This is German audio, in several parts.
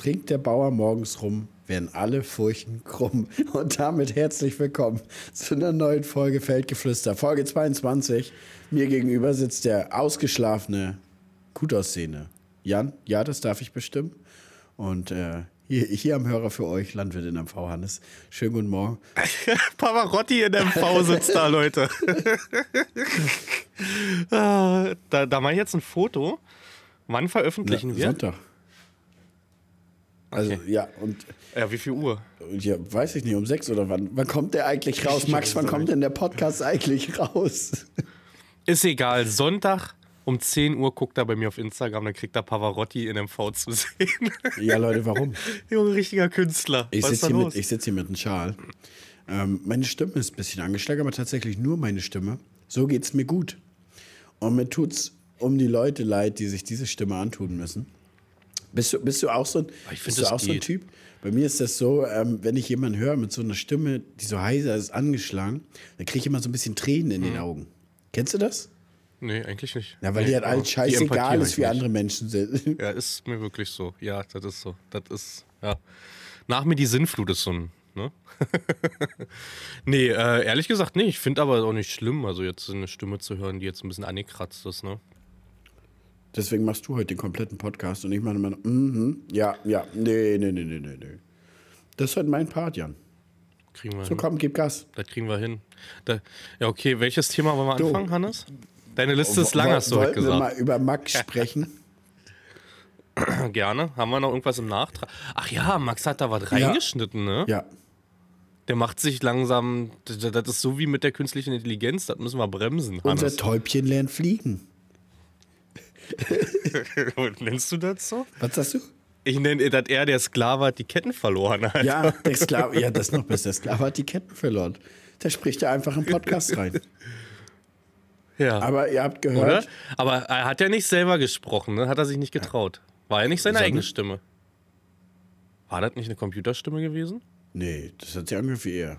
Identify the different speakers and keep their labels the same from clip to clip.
Speaker 1: trinkt der Bauer morgens rum, werden alle Furchen krumm. Und damit herzlich willkommen zu einer neuen Folge Feldgeflüster, Folge 22. Mir gegenüber sitzt der ausgeschlafene, gut aussehende Jan. Ja, das darf ich bestimmen. Und äh, hier, hier am Hörer für euch, Landwirt in MV, Hannes. Schönen guten Morgen.
Speaker 2: Pavarotti in MV sitzt da, Leute. Ah, da, da mache ich jetzt ein Foto. Wann veröffentlichen
Speaker 1: Na,
Speaker 2: wir?
Speaker 1: Sonntag. Also,
Speaker 2: Okay.
Speaker 1: ja, und
Speaker 2: Ja, wie viel Uhr?
Speaker 1: ja, weiß ich nicht, um sechs oder wann? Wann kommt der eigentlich raus? Max, wann kommt denn der Podcast eigentlich raus?
Speaker 2: Ist egal. Sonntag um 10 Uhr guckt er bei mir auf Instagram, dann kriegt er Pavarotti in MV zu sehen.
Speaker 1: Ja, Leute, warum?
Speaker 2: Junge, richtiger Künstler.
Speaker 1: Ich sitze hier, mit- ich sitz hier mit einem Schal. Ähm, meine Stimme ist ein bisschen angeschlagen, aber tatsächlich nur meine Stimme. So geht es mir gut. Und mir tut es um die Leute leid, die sich diese Stimme antun müssen. Bist du, bist du auch so ein,
Speaker 2: Ah, Ich
Speaker 1: bist du auch so ein. Typ? Bei mir ist das so, ähm, wenn ich jemanden höre mit so einer Stimme, die so heiser ist, angeschlagen, dann kriege ich immer so ein bisschen Tränen in den Augen. Kennst du das?
Speaker 2: nee, eigentlich nicht.
Speaker 1: Ja, weil
Speaker 2: nee,
Speaker 1: halt
Speaker 2: aber
Speaker 1: alles
Speaker 2: die
Speaker 1: scheißegal ist, wie
Speaker 2: nicht.
Speaker 1: andere Menschen sind.
Speaker 2: Ja, ist mir wirklich so. Ja, das ist so. Das ist, ja. Nach mir die Sinnflut ist so ein, ne? nee, äh, ehrlich gesagt, nee. Ich finde aber auch nicht schlimm, also jetzt eine Stimme zu hören, die jetzt ein bisschen angekratzt ist, ne?
Speaker 1: Deswegen machst du heute den kompletten Podcast und ich meine immer, mhm, ja, ja, nee, nee, nee, nee, nee, nee. Das ist heute mein Part, Jan.
Speaker 2: Kriegen wir
Speaker 1: So,
Speaker 2: hin.
Speaker 1: komm, gib Gas.
Speaker 2: Das kriegen wir hin. Da, ja, okay, welches Thema wollen wir
Speaker 1: Du.
Speaker 2: anfangen, Hannes? Deine Liste ist lang, hast du heute
Speaker 1: Wollten wir mal
Speaker 2: gesagt.
Speaker 1: über Max sprechen?
Speaker 2: Gerne. Haben wir noch irgendwas im Nachtrag? Ach ja, Max hat da was reingeschnitten, ne?
Speaker 1: ja.
Speaker 2: Der macht sich langsam, das ist so wie mit der künstlichen Intelligenz, das müssen wir bremsen,
Speaker 1: Unser
Speaker 2: Hannes.
Speaker 1: Täubchen lernt fliegen.
Speaker 2: Nennst du das so?
Speaker 1: Was sagst du?
Speaker 2: Ich nenne, dass er, der Sklave, hat die Ketten verloren hat.
Speaker 1: Ja, der Sklave, ja, das ist noch besser. Der Sklave hat die Ketten verloren. Der spricht ja einfach im Podcast rein.
Speaker 2: ja.
Speaker 1: Aber ihr habt
Speaker 2: Oder?
Speaker 1: gehört,
Speaker 2: Aber er hat ja nicht selber gesprochen, ne? Hat er sich nicht getraut. War ja nicht seine
Speaker 1: Sondern?
Speaker 2: eigene Stimme. War das nicht eine Computerstimme gewesen?
Speaker 1: nee, das hat sich angehört wie er.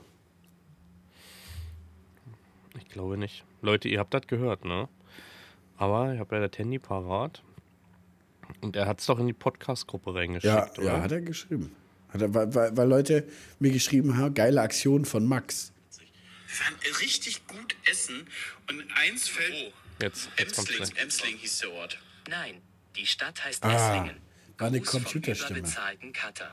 Speaker 2: Ich glaube nicht. Leute, ihr habt das gehört, ne? Aber ich habe ja das Handy parat. Und er hat es doch in die Podcast-Gruppe reingeschickt,
Speaker 1: Ja,
Speaker 2: oder?
Speaker 1: ja, hat er geschrieben. Hat er, weil, weil, weil Leute mir geschrieben haben, geile Aktion von Max.
Speaker 3: Wir waren richtig gut essen und eins fällt. Oh,
Speaker 2: Jetzt, jetzt
Speaker 3: Emsling. Emsling hieß der Ort.
Speaker 4: Nein, die Stadt heißt
Speaker 1: Ah,
Speaker 4: Esslingen.
Speaker 1: war eine Computerstimme.
Speaker 4: überbezahlten Cutter.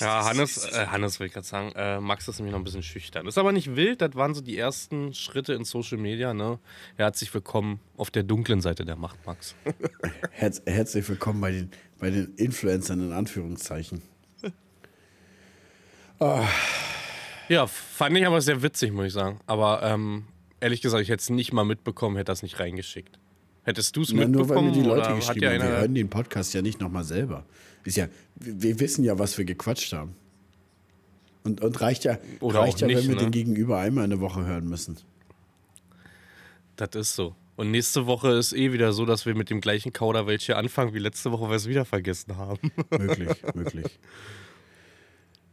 Speaker 2: Ja, Hannes, äh, Hannes will ich gerade sagen, äh, Max ist nämlich noch ein bisschen schüchtern. Ist aber nicht wild, das waren so die ersten Schritte in Social Media, ne? Er hat sich willkommen auf der dunklen Seite der Macht, Max.
Speaker 1: Herz, herzlich willkommen bei den, bei den Influencern in Anführungszeichen.
Speaker 2: ja, fand ich aber sehr witzig, muss ich sagen. Aber ähm, ehrlich gesagt, ich hätte es nicht mal mitbekommen, hätte das nicht reingeschickt. Hättest du es
Speaker 1: Na, nur weil mir
Speaker 2: mitbekommen?
Speaker 1: die Leute geschrieben haben, wir hören den Podcast ja nicht nochmal selber. Ist ja, wir, wissen ja, was wir gequatscht haben. Und, und reicht ja,
Speaker 2: Oder
Speaker 1: reicht ja
Speaker 2: nicht,
Speaker 1: wenn wir
Speaker 2: ne?
Speaker 1: den Gegenüber einmal in der Woche hören müssen.
Speaker 2: Das ist so. Und nächste Woche ist eh wieder so, dass wir mit dem gleichen Kauderwelsch hier anfangen wie letzte Woche, weil wir es wieder vergessen haben.
Speaker 1: Möglich, möglich.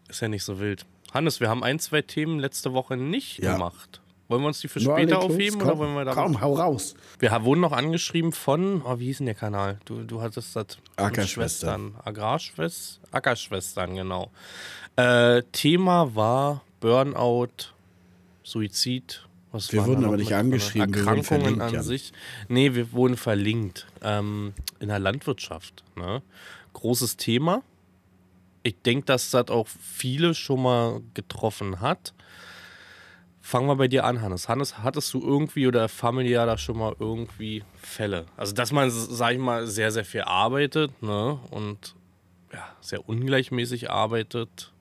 Speaker 2: Ist ja nicht so wild. Hannes, wir haben ein, zwei Themen letzte Woche nicht
Speaker 1: Ja.
Speaker 2: gemacht. Wollen wir uns die für später aufheben
Speaker 1: komm,
Speaker 2: oder wollen wir da
Speaker 1: Komm, hau raus.
Speaker 2: Wir wurden noch angeschrieben von, oh, wie hieß denn der Kanal? Du, du hattest das.
Speaker 1: Ackerschwestern.
Speaker 2: Schwestern. Agrarschwestern. Ackerschwestern, genau. Äh, Thema war Burnout, Suizid. Was
Speaker 1: Wir wurden aber nicht angeschrieben,
Speaker 2: Erkrankungen an
Speaker 1: Jan.
Speaker 2: sich. Nee, wir wurden verlinkt. Ähm, in der Landwirtschaft. Ne? Großes Thema. Ich denke, dass das auch viele schon mal getroffen hat. Fangen wir bei dir an, Hannes. Hannes, hattest du irgendwie oder familiär da schon mal irgendwie Fälle? Also, dass man, sag ich mal, sehr, sehr viel arbeitet ne? und ja, sehr ungleichmäßig arbeitet,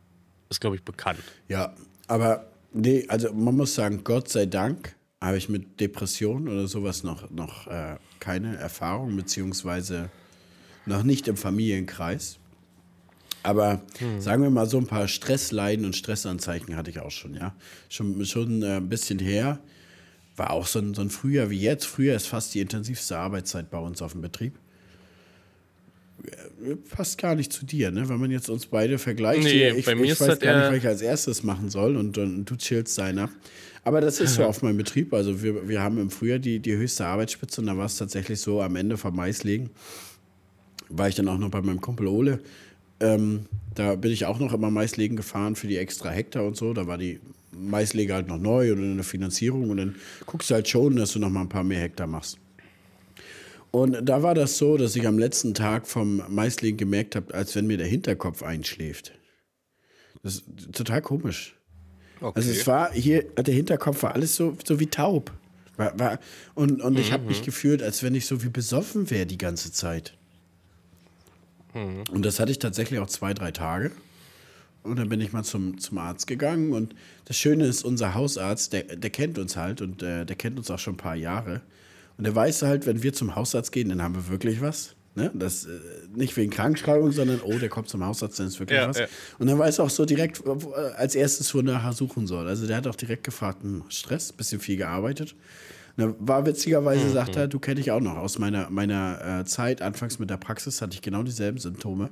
Speaker 2: ist, glaube ich, bekannt.
Speaker 1: Ja, aber nee, also man muss sagen, Gott sei Dank habe ich mit Depressionen oder sowas noch, noch äh, keine Erfahrung, beziehungsweise noch nicht im Familienkreis. Aber sagen wir mal, so ein paar Stressleiden und Stressanzeichen hatte ich auch schon, ja. Schon, schon äh, ein bisschen her. War auch so ein, so ein Frühjahr wie jetzt. Frühjahr ist fast die intensivste Arbeitszeit bei uns auf dem Betrieb. Äh, Passt gar nicht zu dir, ne? Wenn man jetzt uns beide vergleicht.
Speaker 2: Nee,
Speaker 1: ich,
Speaker 2: bei mir
Speaker 1: ich
Speaker 2: ist
Speaker 1: weiß
Speaker 2: das
Speaker 1: gar nicht, was ich als erstes machen soll und, und du chillst deiner. Aber das ist so auf meinem Betrieb. Also wir, wir haben im Frühjahr die, die höchste Arbeitsspitze und da war es tatsächlich so am Ende vom Maislegen war ich dann auch noch bei meinem Kumpel Ole. Ähm, da bin ich auch noch immer Maislegen gefahren für die extra Hektar und so. Da war die Maislege halt noch neu oder eine Finanzierung und dann guckst du halt schon, dass du noch mal ein paar mehr Hektar machst. Und da war das so, dass ich am letzten Tag vom Maislegen gemerkt habe, als wenn mir der Hinterkopf einschläft. Das ist total komisch.
Speaker 2: Okay.
Speaker 1: Also es war hier, der Hinterkopf war alles so, so wie taub. War, war, und und ich habe mich gefühlt, als wenn ich so wie besoffen wäre die ganze Zeit. Und das hatte ich tatsächlich auch zwei, drei Tage. Und dann bin ich mal zum, zum Arzt gegangen. Und das Schöne ist, unser Hausarzt, der, der kennt uns halt und äh, der kennt uns auch schon ein paar Jahre. Und der weiß halt, wenn wir zum Hausarzt gehen, dann haben wir wirklich was. Ne? Das, äh, nicht wegen Krankschreibung, sondern, oh, der kommt zum Hausarzt, dann ist wirklich
Speaker 2: Ja,
Speaker 1: was.
Speaker 2: ja.
Speaker 1: Und dann weiß er auch so direkt, als erstes, wo nachher suchen soll. Also der hat auch direkt gefragt, hm, Stress, bisschen viel gearbeitet. War witzigerweise,
Speaker 2: Mhm.
Speaker 1: sagt er, du kenne ich auch noch aus meiner, meiner äh, Zeit, anfangs mit der Praxis hatte ich genau dieselben Symptome.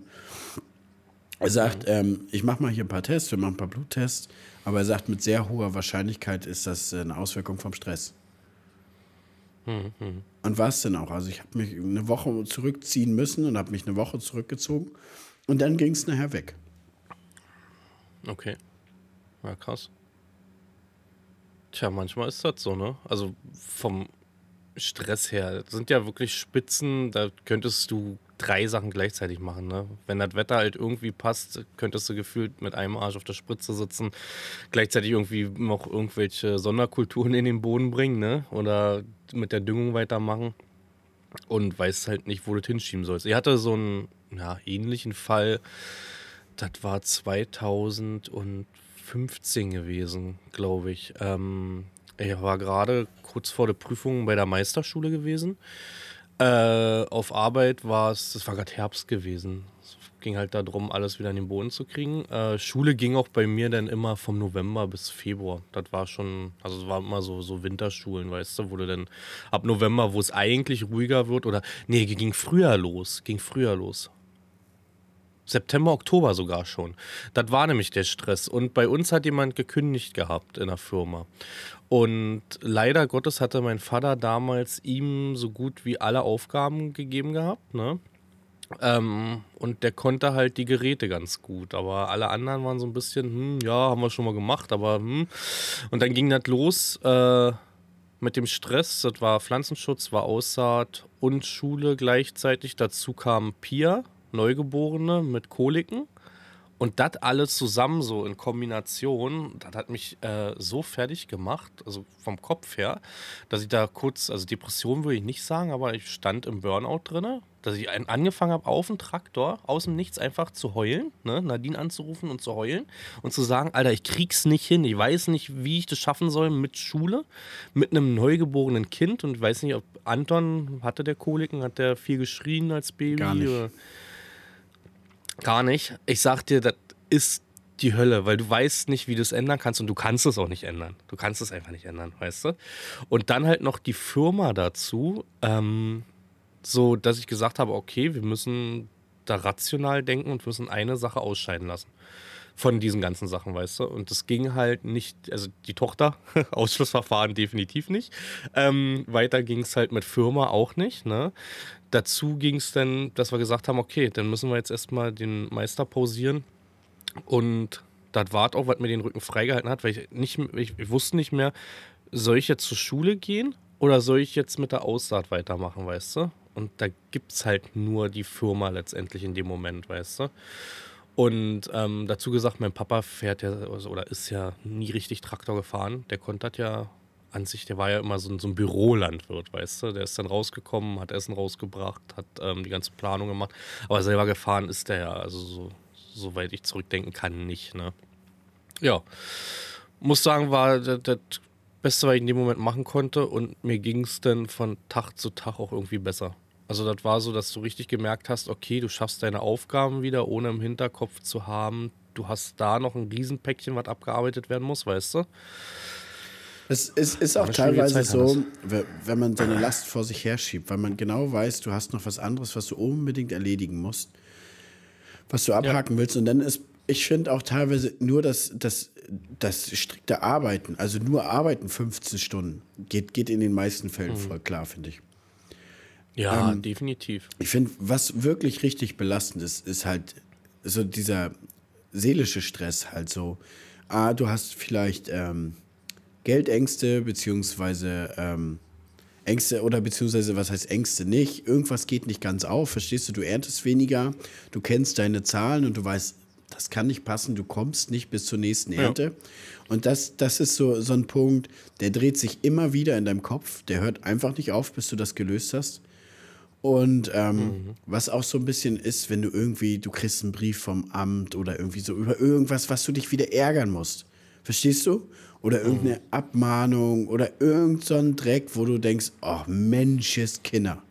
Speaker 1: Er sagt, ähm, ich mache mal hier ein paar Tests, wir machen ein paar Bluttests, aber er sagt, mit sehr hoher Wahrscheinlichkeit ist das äh, eine Auswirkung vom Stress. Und war es denn auch? Also ich habe mich eine Woche zurückziehen müssen und habe mich eine Woche zurückgezogen und dann ging es nachher weg.
Speaker 2: Okay. Ja, krass. Tja, manchmal ist das so, ne? Also vom Stress her. Das sind ja wirklich Spitzen, da könntest du drei Sachen gleichzeitig machen, ne? Wenn das Wetter halt irgendwie passt, könntest du gefühlt mit einem Arsch auf der Spritze sitzen, gleichzeitig irgendwie noch irgendwelche Sonderkulturen in den Boden bringen, ne? Oder mit der Düngung weitermachen und weißt halt nicht, wo du hinschieben sollst. Ich hatte so einen ja, ähnlichen Fall, das war 2015 gewesen, glaube ich. Ähm, ich war gerade kurz vor der Prüfung bei der Meisterschule gewesen. Äh, auf Arbeit war es, das war gerade Herbst gewesen. Es ging halt darum, alles wieder in den Boden zu kriegen. Äh, Schule ging auch bei mir dann immer vom November bis Februar. Das war schon, also es war immer so, so Winterschulen, weißt du, wo du dann ab November, wo es eigentlich ruhiger wird, oder nee, ging früher los, ging früher los. September, Oktober sogar schon. Das war nämlich der Stress. Und bei uns hat jemand gekündigt gehabt in der Firma. Und leider Gottes hatte mein Vater damals ihm so gut wie alle Aufgaben gegeben gehabt. Ne? Ähm, und der konnte halt die Geräte ganz gut. Aber alle anderen waren so ein bisschen, hm, ja, haben wir schon mal gemacht, aber hm. Und dann ging das los äh, mit dem Stress. Das war Pflanzenschutz, war Aussaat und Schule gleichzeitig. Dazu kam Pia, Neugeborene mit Koliken. Und das alles zusammen so in Kombination, das hat mich äh, so fertig gemacht, also vom Kopf her, dass ich da kurz, also Depression würde ich nicht sagen, aber ich stand im Burnout drinne, dass ich ein- angefangen habe, auf dem Traktor aus dem Nichts einfach zu heulen, ne, Nadine anzurufen und zu heulen und zu sagen, Alter, ich krieg's nicht hin, ich weiß nicht, wie ich das schaffen soll mit Schule, mit einem neugeborenen Kind und ich weiß nicht, ob Anton hatte der Koliken, hat der viel geschrien als Baby?
Speaker 1: Gar nicht.
Speaker 2: Gar nicht. Ich sag dir, das ist die Hölle, weil du weißt nicht, wie du es ändern kannst und du kannst es auch nicht ändern. Du kannst es einfach nicht ändern, weißt du? Und dann halt noch die Firma dazu, ähm, so dass ich gesagt habe, okay, wir müssen da rational denken und müssen eine Sache ausscheiden lassen. Von diesen ganzen Sachen, weißt du? Und das ging halt nicht, also die Tochter, Ausschlussverfahren definitiv nicht. Ähm, weiter ging es halt mit Firma auch nicht, ne? Dazu ging es dann, dass wir gesagt haben, okay, dann müssen wir jetzt erstmal den Meister pausieren. Und das war auch, was mir den Rücken freigehalten hat, weil ich nicht, ich, ich wusste nicht mehr, soll ich jetzt zur Schule gehen oder soll ich jetzt mit der Aussaat weitermachen, weißt du? Und da gibt es halt nur die Firma letztendlich in dem Moment, weißt du? Und ähm, dazu gesagt, mein Papa fährt ja also, oder ist ja nie richtig Traktor gefahren. Der konnte das ja an sich, der war ja immer so ein, so ein Bürolandwirt, weißt du? Der ist dann rausgekommen, hat Essen rausgebracht, hat ähm, die ganze Planung gemacht. Aber selber gefahren ist der ja, also so, soweit ich zurückdenken kann, nicht, ne? Ja. Muss sagen, war das, das Beste, was ich in dem Moment machen konnte. Und mir ging es dann von Tag zu Tag auch irgendwie besser. Also das war so, dass du richtig gemerkt hast, okay, du schaffst deine Aufgaben wieder, ohne im Hinterkopf zu haben, du hast da noch ein Riesenpäckchen, was abgearbeitet werden muss, weißt du?
Speaker 1: Es ist, ist auch teilweise
Speaker 2: Zeit,
Speaker 1: so, wenn man so eine Last vor sich herschiebt, weil man genau weiß, du hast noch was anderes, was du unbedingt erledigen musst, was du abhaken willst. Und dann ist, ich finde auch teilweise nur das, das, das strikte Arbeiten, also nur arbeiten 15 Stunden, geht, geht in den meisten Fällen voll klar, finde ich.
Speaker 2: Ja, definitiv.
Speaker 1: Ich finde, was wirklich richtig belastend ist, ist halt so dieser seelische Stress halt so. Ah, du hast vielleicht ähm, Geldängste, beziehungsweise ähm, Ängste oder beziehungsweise was heißt Ängste nicht? Irgendwas geht nicht ganz auf, verstehst du? Du erntest weniger, du kennst deine Zahlen und du weißt, das kann nicht passen, du kommst nicht bis zur nächsten Ernte. Und das, das ist so, so ein Punkt, der dreht sich immer wieder in deinem Kopf, der hört einfach nicht auf, bis du das gelöst hast. Und ähm, was auch so ein bisschen ist, wenn du irgendwie, du kriegst einen Brief vom Amt oder irgendwie so über irgendwas, was du dich wieder ärgern musst. Verstehst du? Oder irgendeine Abmahnung oder irgend so ein Dreck, wo du denkst, oh, Mensches Kinder.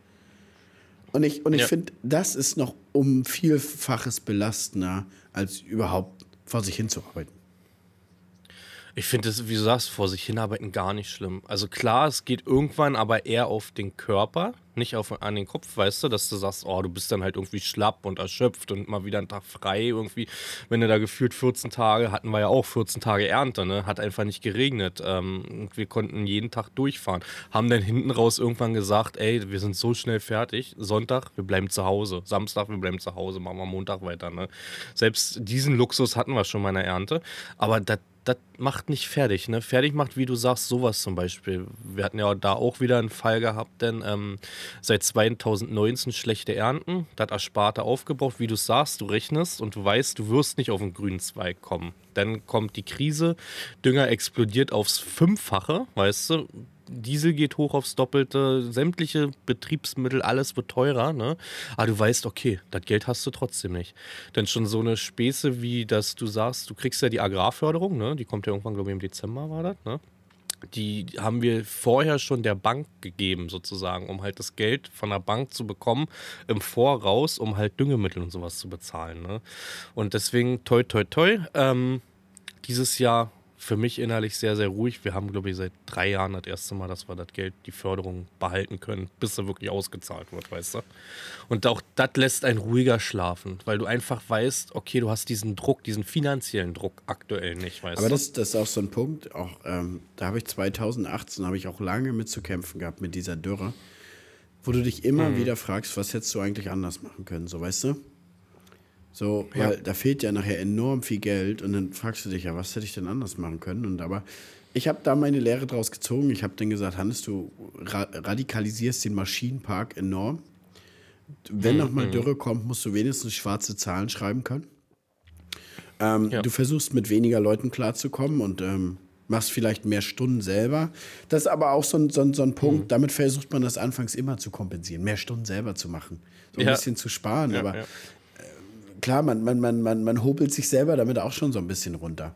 Speaker 1: Und ich, und ich
Speaker 2: Ja.
Speaker 1: finde, das ist noch um Vielfaches belastender, als überhaupt vor sich hinzuarbeiten.
Speaker 2: Ich finde es, wie du sagst, vor sich hinarbeiten gar nicht schlimm. Also klar, es geht irgendwann aber eher auf den Körper, nicht auf, an den Kopf, weißt du, dass du sagst, oh, du bist dann halt irgendwie schlapp und erschöpft und mal wieder einen Tag frei irgendwie. Wenn du da gefühlt 14 Tage, hatten wir ja auch 14 Tage Ernte, ne? Hat einfach nicht geregnet. Ähm, wir konnten jeden Tag durchfahren. Haben dann hinten raus irgendwann gesagt, ey, wir sind so schnell fertig. Sonntag, wir bleiben zu Hause. Samstag, wir bleiben zu Hause, machen wir Montag weiter, ne? Selbst diesen Luxus hatten wir schon mal in der Ernte. Aber das das macht nicht fertig, ne? Fertig macht, wie du sagst, sowas zum Beispiel. Wir hatten ja da auch wieder einen Fall gehabt, denn ähm, seit 2019 schlechte Ernten, das Ersparte aufgebraucht, wie du sagst, du rechnest und du weißt, du wirst nicht auf den grünen Zweig kommen. Dann kommt die Krise, Dünger explodiert aufs Fünffache, weißt du, Diesel geht hoch aufs Doppelte, sämtliche Betriebsmittel, alles wird teurer, ne? Aber du weißt, okay, das Geld hast du trotzdem nicht. Denn schon so eine Späße wie, dass du sagst, du kriegst ja die Agrarförderung, ne? Die kommt ja irgendwann, glaube ich, im Dezember war das, ne? Die haben wir vorher schon der Bank gegeben, sozusagen, um halt das Geld von der Bank zu bekommen im Voraus, um halt Düngemittel und sowas zu bezahlen. Ne? Und deswegen, toi, toi, toi, ähm, dieses Jahr für mich innerlich sehr, sehr ruhig. Wir haben, glaube ich, seit drei Jahren das erste Mal, dass wir das Geld, die Förderung behalten können, bis er wirklich ausgezahlt wird, weißt du? Und auch das lässt einen ruhiger schlafen, weil du einfach weißt, okay, du hast diesen Druck, diesen finanziellen Druck aktuell nicht, weißt
Speaker 1: Aber
Speaker 2: du?
Speaker 1: das, das ist auch so ein Punkt, auch ähm, da habe ich 2018 habe ich auch lange mit zu kämpfen gehabt mit dieser Dürre, wo du dich immer wieder fragst, was hättest du eigentlich anders machen können, so weißt du? So, weil da fehlt ja nachher enorm viel Geld und dann fragst du dich ja, was hätte ich denn anders machen können? Und aber ich habe da meine Lehre draus gezogen. Ich habe dann gesagt, Hannes, du ra radikalisierst den Maschinenpark enorm. Wenn nochmal Dürre kommt, musst du wenigstens schwarze Zahlen schreiben können. Ähm,
Speaker 2: Ja.
Speaker 1: Du versuchst mit weniger Leuten klarzukommen und ähm, machst vielleicht mehr Stunden selber. Das ist aber auch so ein, so ein, so ein Punkt, damit versucht man das anfangs immer zu kompensieren, mehr Stunden selber zu machen. So ein
Speaker 2: Ja.
Speaker 1: bisschen zu sparen.
Speaker 2: Ja,
Speaker 1: aber. Klar, man, man, man, man, man hobelt sich selber damit auch schon so ein bisschen runter.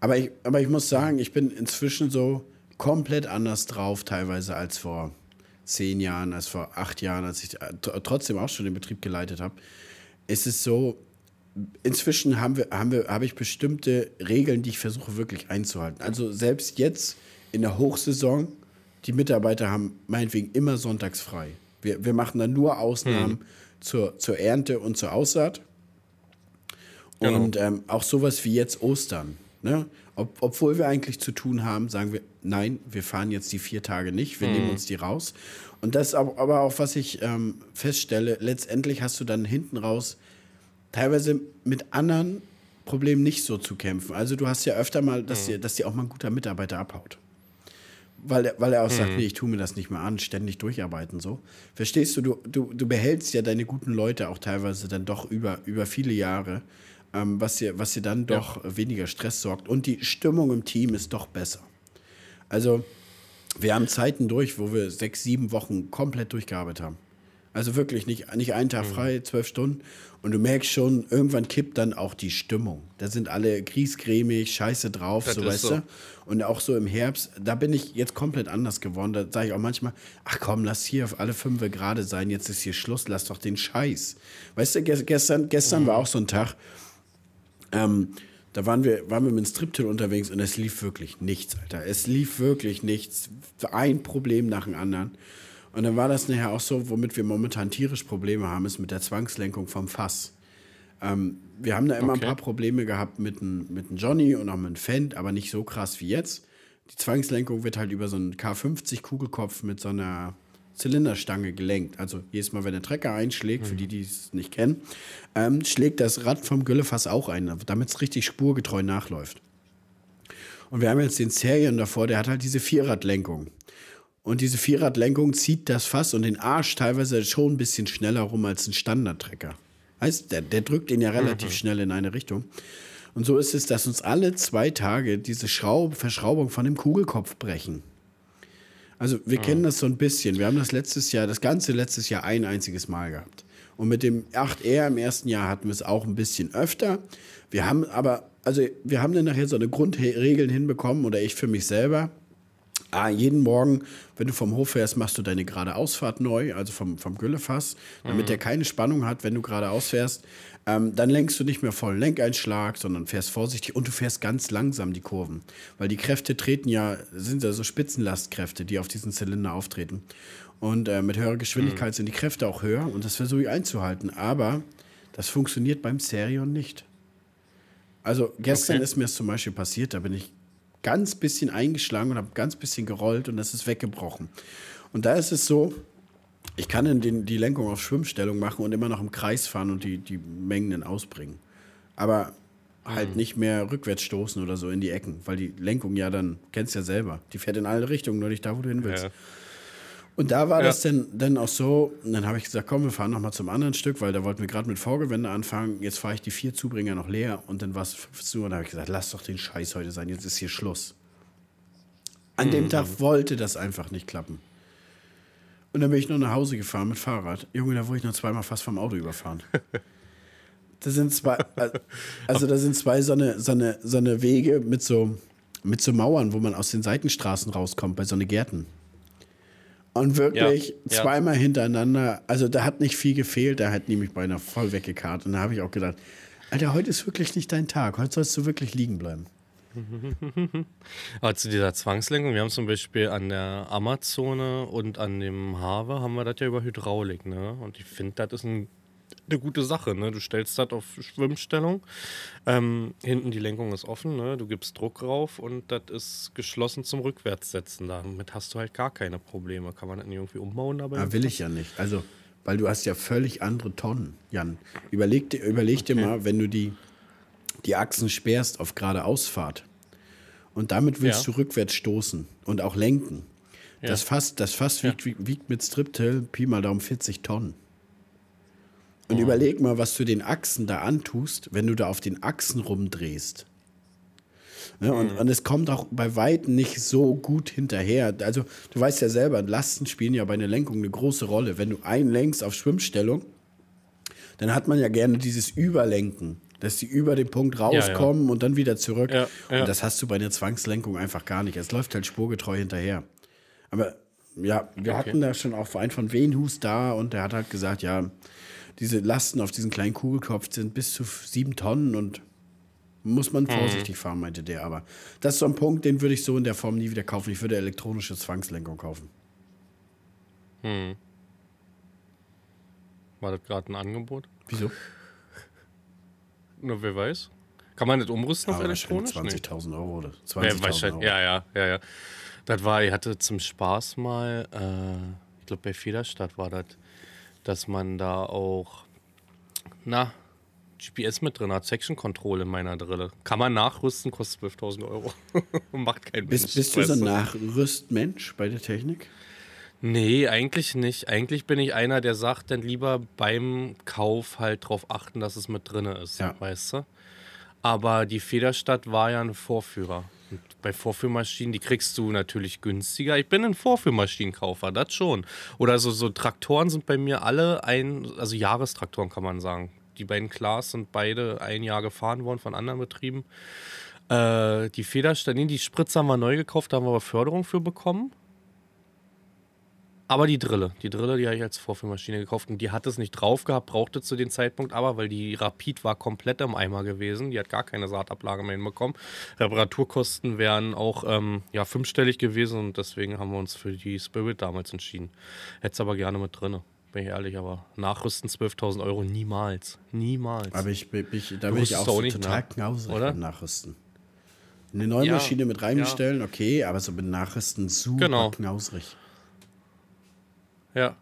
Speaker 1: Aber ich, aber ich muss sagen, ich bin inzwischen so komplett anders drauf, teilweise als vor zehn Jahren, als vor acht Jahren, als ich äh, tr- trotzdem auch schon den Betrieb geleitet habe. Es ist so, inzwischen haben wir, haben wir, habe ich bestimmte Regeln, die ich versuche wirklich einzuhalten. Also selbst jetzt in der Hochsaison, die Mitarbeiter haben meinetwegen immer sonntags frei. Wir, wir machen dann nur Ausnahmen zur, zur Ernte und zur Aussaat.
Speaker 2: Genau.
Speaker 1: Und ähm, auch sowas wie jetzt Ostern. Ne? Ob, obwohl wir eigentlich zu tun haben, sagen wir, nein, wir fahren jetzt die vier Tage nicht, wir nehmen uns die raus. Und das ist aber auch, was ich ähm, feststelle, letztendlich hast du dann hinten raus teilweise mit anderen Problemen nicht so zu kämpfen. Also du hast ja öfter mal, dass, dir, dass dir auch mal ein guter Mitarbeiter abhaut. Weil er, weil er auch sagt, nee, ich tue mir das nicht mehr an, ständig durcharbeiten so. Verstehst du, du, du, du behältst ja deine guten Leute auch teilweise dann doch über, über viele Jahre, ähm, was, dir, was dir dann doch weniger Stress sorgt. Und die Stimmung im Team ist doch besser. Also wir haben Zeiten durch, wo wir sechs, sieben Wochen komplett durchgearbeitet haben. Also wirklich nicht, nicht einen
Speaker 2: Mhm.
Speaker 1: Tag frei, zwölf Stunden. Und du merkst schon, irgendwann kippt dann auch die Stimmung. Da sind alle griesgrämig, scheiße drauf,
Speaker 2: Das
Speaker 1: so weißt
Speaker 2: so.
Speaker 1: du. Und auch so im Herbst, da bin ich jetzt komplett anders geworden. Da sage ich auch manchmal, ach komm, lass hier auf alle fünf gerade sein, jetzt ist hier Schluss, lass doch den Scheiß. Weißt du, ges- gestern, gestern war auch so ein Tag, ähm, da waren wir, waren wir mit dem Striptil unterwegs und es lief wirklich nichts, Alter. Es lief wirklich nichts. Ein Problem nach dem anderen. Und dann war das nachher auch so, womit wir momentan tierisch Probleme haben, ist mit der Zwangslenkung vom Fass. Ähm, wir haben da immer
Speaker 2: Okay.
Speaker 1: ein paar Probleme gehabt mit dem mit Johnny und auch mit dem Fendt, aber nicht so krass wie jetzt. Die Zwangslenkung wird halt über so einen K50-Kugelkopf mit so einer Zylinderstange gelenkt. Also jedes Mal, wenn der Trecker einschlägt, für die, die es nicht kennen, ähm, schlägt das Rad vom Güllefass auch ein, damit es richtig spurgetreu nachläuft. Und wir haben jetzt den Serien davor, der hat halt diese Vierradlenkung. Und diese Vierradlenkung zieht das Fass und den Arsch teilweise schon ein bisschen schneller rum als ein Standardtrecker. Heißt, der, der drückt ihn ja relativ schnell in eine Richtung. Und so ist es, dass uns alle zwei Tage diese Schraub Verschraubung von dem Kugelkopf brechen. Also wir kennen das so ein bisschen. Wir haben das letztes Jahr, das ganze letztes Jahr ein einziges Mal gehabt. Und mit dem 8R im ersten Jahr hatten wir es auch ein bisschen öfter. Wir haben aber, also wir haben dann nachher so eine Grundregeln hinbekommen oder ich für mich selber. Ah, jeden Morgen, wenn du vom Hof fährst, machst du deine gerade Ausfahrt neu, also vom, vom Güllefass, damit der keine Spannung hat, wenn du geradeaus fährst. Ähm, dann lenkst du nicht mehr vollen Lenkeinschlag, sondern fährst vorsichtig und du fährst ganz langsam die Kurven. Weil die Kräfte treten ja, sind ja so Spitzenlastkräfte, die auf diesen Zylinder auftreten. Und äh, mit höherer Geschwindigkeit sind die Kräfte auch höher und das versuche ich einzuhalten. Aber das funktioniert beim Serion nicht. Also gestern
Speaker 2: Okay.
Speaker 1: ist mir es zum Beispiel passiert, da bin ich ganz bisschen eingeschlagen und habe ganz bisschen gerollt und das ist weggebrochen. Und da ist es so, ich kann dann den, die Lenkung auf Schwimmstellung machen und immer noch im Kreis fahren und die, die Mengen dann ausbringen. Aber halt nicht mehr rückwärts stoßen oder so in die Ecken, weil die Lenkung ja dann, kennst ja selber, die fährt in alle Richtungen, nur nicht da, wo du hin willst.
Speaker 2: Ja.
Speaker 1: Und da war
Speaker 2: Ja.
Speaker 1: das dann, dann auch so, und dann habe ich gesagt, komm, wir fahren noch mal zum anderen Stück, weil da wollten wir gerade mit Vorgewende anfangen. Jetzt fahre ich die vier Zubringer noch leer und dann war es 15 Uhr und habe ich gesagt, lass doch den Scheiß heute sein, jetzt ist hier Schluss. An dem Tag wollte das einfach nicht klappen. Und dann bin ich noch nach Hause gefahren mit Fahrrad. Junge, da wurde ich noch zweimal fast vom Auto überfahren. Das sind zwei, also da sind zwei so eine, so eine, so eine Wege mit so, mit so Mauern, wo man aus den Seitenstraßen rauskommt, bei so eine Gärten. Und wirklich
Speaker 2: Ja, ja.
Speaker 1: zweimal hintereinander, also da hat nicht viel gefehlt, da hat nämlich beinahe voll weggekarrt. Und da habe ich auch gedacht, Alter, heute ist wirklich nicht dein Tag, heute sollst du wirklich liegen bleiben.
Speaker 2: Aber zu dieser Zwangslenkung, wir haben zum Beispiel an der Amazone und an dem Hawe haben wir das ja über Hydraulik, ne? Und ich finde, das ist ein, eine gute Sache, ne? Du stellst das auf Schwimmstellung, ähm, hinten die Lenkung ist offen, ne? Du gibst Druck rauf und das ist geschlossen zum Rückwärtssetzen. Damit hast du halt gar keine Probleme. Kann man das nicht irgendwie umbauen dabei?
Speaker 1: Ja, will ich ja nicht. Also, weil du hast ja völlig andere Tonnen, Jan. Überleg dir, überleg dir mal, wenn du die, die Achsen sperrst auf geradeausfahrt und damit willst
Speaker 2: Ja.
Speaker 1: du rückwärts stoßen und auch lenken.
Speaker 2: Ja.
Speaker 1: Das Fass, das Fass wiegt, wiegt mit Striptail Pi mal Daumen 40 Tonnen. Und überleg mal, was du den Achsen da antust, wenn du da auf den Achsen rumdrehst. Ne, und, und es kommt auch bei Weitem nicht so gut hinterher. Also, du weißt ja selber, Lasten spielen ja bei einer Lenkung eine große Rolle. Wenn du einlenkst auf Schwimmstellung, dann hat man ja gerne dieses Überlenken, dass die über den Punkt rauskommen und dann wieder zurück.
Speaker 2: Ja, ja.
Speaker 1: Und das hast du bei einer Zwangslenkung einfach gar nicht. Es läuft halt spurgetreu hinterher. Aber ja, wir
Speaker 2: Okay.
Speaker 1: hatten da schon auch einen von Venhus da und der hat halt gesagt, ja, diese Lasten auf diesen kleinen Kugelkopf sind bis zu sieben Tonnen und muss man vorsichtig fahren, meinte der. Aber das ist so ein Punkt, den würde ich so in der Form nie wieder kaufen. Ich würde elektronische Zwangslenkung kaufen.
Speaker 2: War das gerade ein Angebot?
Speaker 1: Wieso?
Speaker 2: Nur wer weiß. Kann man das umrüsten auf elektronisch? Nee.
Speaker 1: 20.000 Euro oder
Speaker 2: Ja,
Speaker 1: 20.000
Speaker 2: wahrscheinlich,
Speaker 1: Euro.
Speaker 2: ja, ja, ja, ja. Das war, ich hatte zum Spaß mal, äh, ich glaube bei Federstadt war das, dass man da auch, na, GPS mit drin hat, Section Control in meiner Drille. Kann man nachrüsten, kostet 12.000 Euro. Macht kein
Speaker 1: Bist,
Speaker 2: Mensch,
Speaker 1: bist du so ein Nachrüstmensch bei der Technik?
Speaker 2: Nee, eigentlich nicht. Eigentlich bin ich einer, der sagt, dann lieber beim Kauf halt drauf achten, dass es mit drinne ist,
Speaker 1: Ja.
Speaker 2: weißt du? Aber die Federstadt war ja ein Vorführer. Bei Vorführmaschinen, die kriegst du natürlich günstiger. Ich bin ein Vorführmaschinenkaufer, das schon. Oder so, so Traktoren sind bei mir alle ein, also Jahrestraktoren kann man sagen. Die beiden Klaas sind beide ein Jahr gefahren worden von anderen Betrieben. Äh, die Federstadt, nee, die Spritze haben wir neu gekauft, da haben wir aber Förderung für bekommen. Aber die Drille, die Drille, die habe ich als Vorführmaschine gekauft und die hat es nicht drauf gehabt, brauchte zu dem Zeitpunkt aber, weil die Rapid war komplett im Eimer gewesen. Die hat gar keine Saatablage mehr hinbekommen. Reparaturkosten wären auch ähm, ja, fünfstellig gewesen und deswegen haben wir uns für die Spirit damals entschieden. Hätte es aber gerne mit drinne, bin ich ehrlich, aber nachrüsten 12.000 Euro niemals. Niemals.
Speaker 1: Aber ich, bin- ich, da bin ich auch so total
Speaker 2: ne?
Speaker 1: knausrig
Speaker 2: Oder?
Speaker 1: beim Nachrüsten. Eine neue
Speaker 2: Ja,
Speaker 1: Maschine mit reinstellen, okay, aber so mit Nachrüsten super
Speaker 2: Genau.
Speaker 1: knausrig.
Speaker 2: Ja.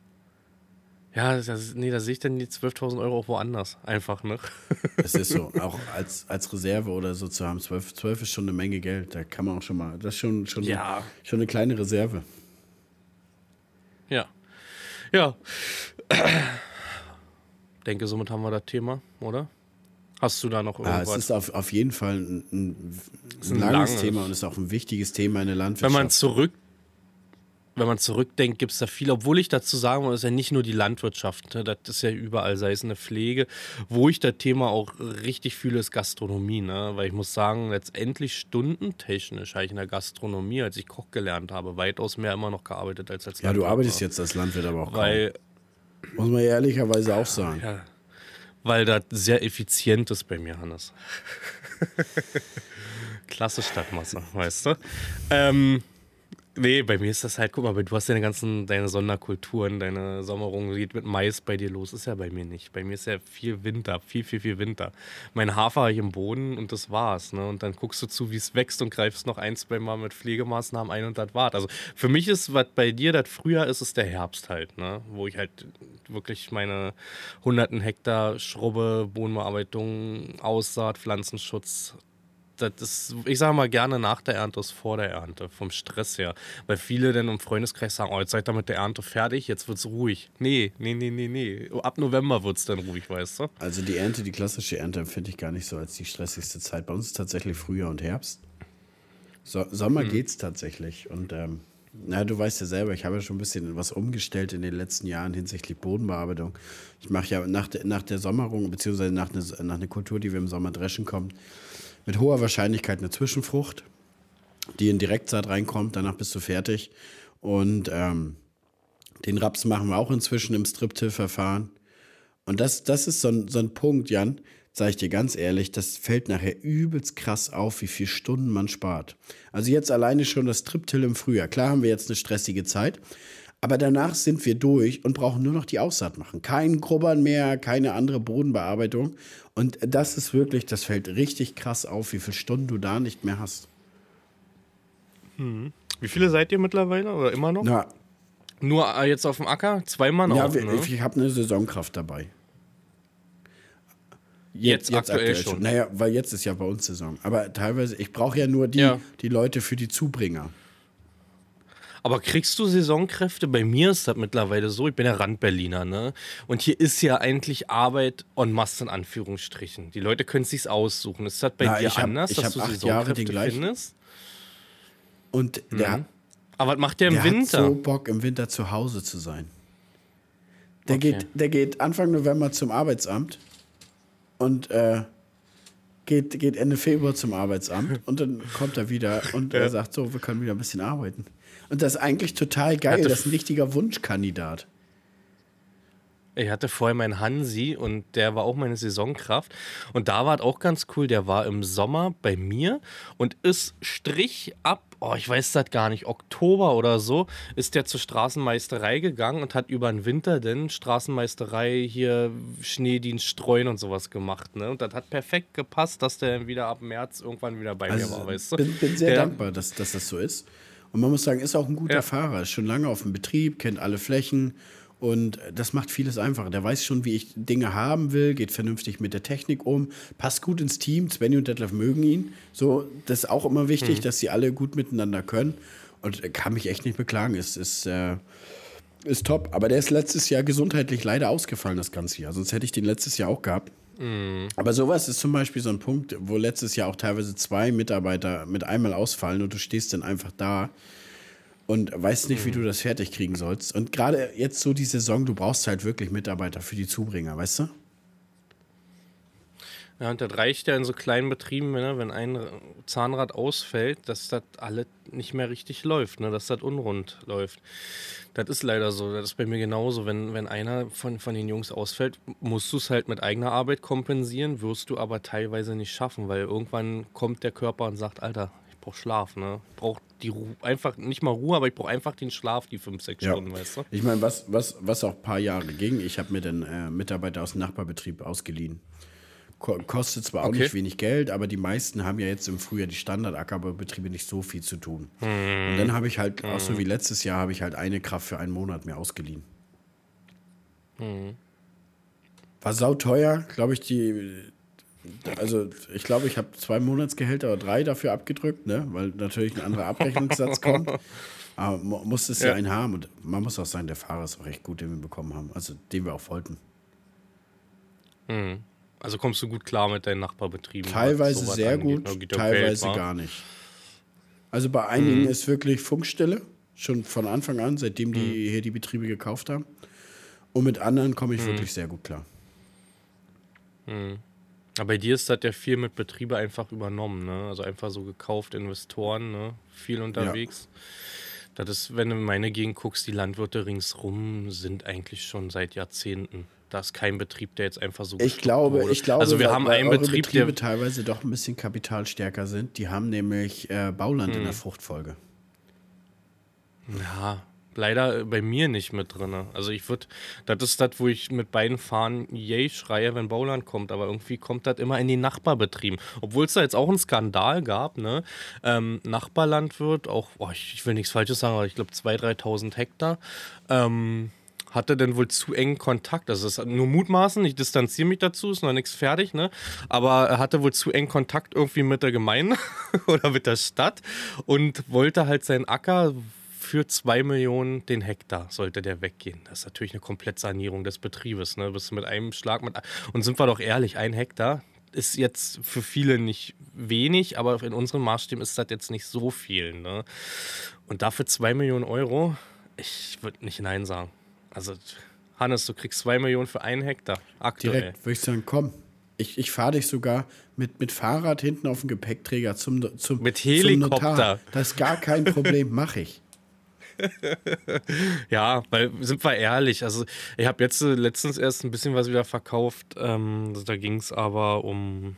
Speaker 2: Ja, das, nee, da sehe ich dann die 12.000 Euro auch woanders. Einfach, ne?
Speaker 1: Es ist so, auch als, als Reserve oder so zu haben. 12, 12 ist schon eine Menge Geld. Da kann man auch schon mal, das ist schon, schon,
Speaker 2: Ja.
Speaker 1: schon eine kleine Reserve.
Speaker 2: Ja. Ja. Denke, somit haben wir das Thema, oder? Hast du da noch
Speaker 1: Ah, es
Speaker 2: irgendwas?
Speaker 1: ist auf, auf jeden Fall ein, ein, ein
Speaker 2: ein
Speaker 1: langes. Thema und ist auch ein wichtiges Thema in der
Speaker 2: wenn
Speaker 1: Landwirtschaft.
Speaker 2: man zurück wenn man zurückdenkt, gibt es da viel, obwohl ich dazu sagen muss, ist ja nicht nur die Landwirtschaft, ne? das ist ja überall, sei es eine Pflege. Wo ich das Thema auch richtig fühle, ist Gastronomie, ne? weil ich muss sagen, letztendlich stundentechnisch habe ich in der Gastronomie, als ich Koch gelernt habe, weitaus mehr immer noch gearbeitet als als
Speaker 1: ja, du
Speaker 2: Landwirt,
Speaker 1: arbeitest
Speaker 2: ne?
Speaker 1: jetzt als Landwirt aber auch kaum.
Speaker 2: Weil,
Speaker 1: Muss man ehrlicherweise auch sagen.
Speaker 2: ja, weil das sehr effizient ist bei mir, Hannes. Klasse Stadtmasse, weißt du? Ähm, nee, bei mir ist das halt, guck mal, du hast deine ganzen, deine Sonderkulturen, deine Sommerung geht mit Mais bei dir los, ist ja bei mir nicht. Bei mir ist ja viel Winter, viel, viel, viel Winter. Mein Hafer habe ich im Boden und das war's. Ne? Und dann guckst du zu, wie es wächst und greifst noch ein, zwei Mal mit Pflegemaßnahmen ein und das war's. Also für mich ist, was bei dir das Frühjahr ist, ist der Herbst halt, ne? wo ich halt wirklich meine hunderten Hektar Schrubbe, Bodenbearbeitung, Aussaat, Pflanzenschutz das ist, ich sage mal gerne nach der Ernte ist vor der Ernte, vom Stress her. Weil viele dann im Freundeskreis sagen, oh, jetzt seid ihr mit der Ernte fertig, jetzt wird's ruhig. Nee, nee, nee, nee, nee. Ab November wird's dann ruhig, weißt du?
Speaker 1: Also die Ernte, die klassische Ernte, empfinde ich gar nicht so als die stressigste Zeit. Bei uns ist tatsächlich Frühjahr und Herbst. So, Sommer
Speaker 2: Mhm.
Speaker 1: geht's tatsächlich. Und ähm, na, du weißt ja selber, ich habe ja schon ein bisschen was umgestellt in den letzten Jahren hinsichtlich Bodenbearbeitung. Ich mache ja nach der, nach der Sommerung, beziehungsweise nach einer nach einer Kultur, die wir im Sommer dreschen kommt, mit hoher Wahrscheinlichkeit eine Zwischenfrucht, die in Direktsaat reinkommt, danach bist du fertig. Und ähm, den Raps machen wir auch inzwischen im Strip-Till-Verfahren. Und das, das ist so ein, so ein Punkt, Jan, sage ich dir ganz ehrlich, das fällt nachher übelst krass auf, wie viele Stunden man spart. Also jetzt alleine schon das Strip-Till im Frühjahr. Klar haben wir jetzt eine stressige Zeit, aber danach sind wir durch und brauchen nur noch die Aussaat machen. Kein Grubbern mehr, keine andere Bodenbearbeitung. Und das ist wirklich, das fällt richtig krass auf, wie viele Stunden du da nicht mehr hast.
Speaker 2: Wie viele seid ihr mittlerweile oder immer noch?
Speaker 1: Na,
Speaker 2: Nur äh, jetzt auf dem Acker? Zwei Mann
Speaker 1: ja, wir,
Speaker 2: ne?
Speaker 1: ich habe eine Saisonkraft dabei.
Speaker 2: Jetzt aktuell schon.
Speaker 1: Naja, weil jetzt ist ja bei uns Saison. Aber teilweise, ich brauche ja nur die,
Speaker 2: Ja.
Speaker 1: die Leute für die Zubringer.
Speaker 2: Aber kriegst du Saisonkräfte? Bei mir ist das mittlerweile so, ich bin ja Randberliner, ne? Und hier ist ja eigentlich Arbeit en masse in Anführungsstrichen. Die Leute können es sich aussuchen. Ist das bei
Speaker 1: Na,
Speaker 2: dir
Speaker 1: hab-
Speaker 2: anders,
Speaker 1: ich
Speaker 2: dass du Saisonkräfte findest?
Speaker 1: Und der,
Speaker 2: Aber was macht der im
Speaker 1: der hat
Speaker 2: Winter?
Speaker 1: so Bock, im Winter zu Hause zu sein. Der,
Speaker 2: Okay.
Speaker 1: geht, der geht Anfang November zum Arbeitsamt und äh, geht, geht Ende Februar zum Arbeitsamt und dann kommt er wieder und er sagt so, wir können wieder ein bisschen arbeiten. Und das ist eigentlich total geil. Das ist ein richtiger Wunschkandidat.
Speaker 2: Ich hatte vorher meinen Hansi und der war auch meine Saisonkraft. Und da war es auch ganz cool. Der war im Sommer bei mir und ist Strich ab, oh, ich weiß das gar nicht, Oktober oder so, ist der zur Straßenmeisterei gegangen und hat über den Winter denn Straßenmeisterei hier Schneedienst streuen und sowas gemacht. Ne? Und das hat perfekt gepasst, dass der dann wieder ab März irgendwann wieder bei mir
Speaker 1: Also,
Speaker 2: war, weißt du?
Speaker 1: bin, bin sehr
Speaker 2: der,
Speaker 1: dankbar, dass, dass das so ist. Und man muss sagen, ist auch ein guter
Speaker 2: Ja.
Speaker 1: Fahrer, ist schon lange auf dem Betrieb, kennt alle Flächen und das macht vieles einfacher. Der weiß schon, wie ich Dinge haben will, geht vernünftig mit der Technik um, passt gut ins Team. Svenny und Detlef mögen ihn. So, das ist auch immer
Speaker 2: Mhm.
Speaker 1: wichtig, dass sie alle gut miteinander können und kann mich echt nicht beklagen. Es ist, äh, ist top. Aber der ist letztes Jahr gesundheitlich leider ausgefallen, das ganze Jahr. Sonst hätte ich den letztes Jahr auch gehabt. Aber sowas ist zum Beispiel so ein Punkt, wo letztes Jahr auch teilweise zwei Mitarbeiter mit einmal ausfallen und du stehst dann einfach da und weißt nicht, wie du das fertig kriegen sollst. Und gerade jetzt so die Saison, du brauchst halt wirklich Mitarbeiter für die Zubringer, weißt du?
Speaker 2: Ja, und das reicht ja in so kleinen Betrieben, ne, wenn ein Zahnrad ausfällt, dass das alles nicht mehr richtig läuft, ne, dass das unrund läuft. Das ist leider so. Das ist bei mir genauso. Wenn, wenn einer von, von den Jungs ausfällt, musst du es halt mit eigener Arbeit kompensieren, wirst du aber teilweise nicht schaffen, weil irgendwann kommt der Körper und sagt, Alter, ich brauche Schlaf, ne? Ich brauche die Ruhe, einfach, nicht mal Ruhe, aber ich brauche einfach den Schlaf, die fünf, sechs Stunden, weißt du?
Speaker 1: Ich meine, was, was, was auch ein paar Jahre ging, ich habe mir dann äh, Mitarbeiter aus dem Nachbarbetrieb ausgeliehen. Ko kostet zwar auch
Speaker 2: Okay.
Speaker 1: nicht wenig Geld, aber die meisten haben ja jetzt im Frühjahr die Standardackerbaubetriebe nicht so viel zu tun. Und dann habe ich halt, auch so wie letztes Jahr, habe ich halt eine Kraft für einen Monat mir ausgeliehen. War sauteuer, glaube ich, die. Also, ich glaube, ich habe zwei Monatsgehälter oder drei dafür abgedrückt, ne? weil natürlich ein anderer Abrechnungssatz kommt. Aber man muss es ja.
Speaker 2: Ja.
Speaker 1: einen haben. Und man muss auch sagen, der Fahrer ist auch recht gut, den wir bekommen haben. Also, den wir auch wollten.
Speaker 2: Also kommst du gut klar mit deinen Nachbarbetrieben?
Speaker 1: Teilweise sehr
Speaker 2: angeht,
Speaker 1: gut,
Speaker 2: ne? Ja
Speaker 1: teilweise gar nicht. Also bei einigen
Speaker 2: Mhm.
Speaker 1: ist wirklich Funkstille, schon von Anfang an, seitdem
Speaker 2: Mhm.
Speaker 1: die hier die Betriebe gekauft haben. Und mit anderen komme
Speaker 2: Mhm.
Speaker 1: ich wirklich sehr gut klar.
Speaker 2: Aber bei dir ist das ja viel mit Betriebe einfach übernommen, ne? Also einfach so gekauft, Investoren, ne? Viel unterwegs. Das ist, wenn du in meine Gegend guckst, die Landwirte ringsrum sind eigentlich schon seit Jahrzehnten. Da ist kein Betrieb, der jetzt einfach so
Speaker 1: Ich glaube,
Speaker 2: wurde.
Speaker 1: ich glaube,
Speaker 2: also wir
Speaker 1: weil-
Speaker 2: haben einen Betrieb,
Speaker 1: Betriebe
Speaker 2: der
Speaker 1: teilweise doch ein bisschen kapitalstärker sind. Die haben nämlich äh, Bauland
Speaker 2: Mhm.
Speaker 1: in der Fruchtfolge.
Speaker 2: Ja, leider bei mir nicht mit drin. Also ich würde, das ist das, wo ich mit beiden Fahnen yay schreie, wenn Bauland kommt, aber irgendwie kommt das immer in die Nachbarbetrieben. Obwohl es da jetzt auch einen Skandal gab, ne? Ähm, Nachbarlandwirt, auch, oh, ich, ich will nichts Falsches sagen, aber ich glaube 2.000, 3.000 Hektar, ähm, hatte dann wohl zu engen Kontakt. Also das ist nur mutmaßen, ich distanziere mich dazu, ist noch nichts fertig, ne? Aber er hatte wohl zu engen Kontakt irgendwie mit der Gemeinde oder mit der Stadt und wollte halt seinen Acker für 2 Millionen den Hektar sollte der weggehen. Das ist natürlich eine Komplettsanierung des Betriebes. Ne? Bist du mit einem Schlag mit. Und sind wir doch ehrlich, ein Hektar ist jetzt für viele nicht wenig, aber in unseren Maßstäben ist das jetzt nicht so viel. Ne? Und dafür 2 Millionen Euro, ich würde nicht Nein sagen. Also, Hannes, du kriegst 2 Millionen für einen Hektar. Aktuell.
Speaker 1: Direkt würde ich sagen, komm. Ich, ich fahre dich sogar mit, mit Fahrrad hinten auf dem Gepäckträger zum, zum,
Speaker 2: Mit
Speaker 1: Zum
Speaker 2: Helikopter.
Speaker 1: Notar. Das ist gar kein Problem, mache ich.
Speaker 2: Ja, weil sind wir ehrlich, also ich habe jetzt äh, letztens erst ein bisschen was wieder verkauft. Ähm, da ging es aber um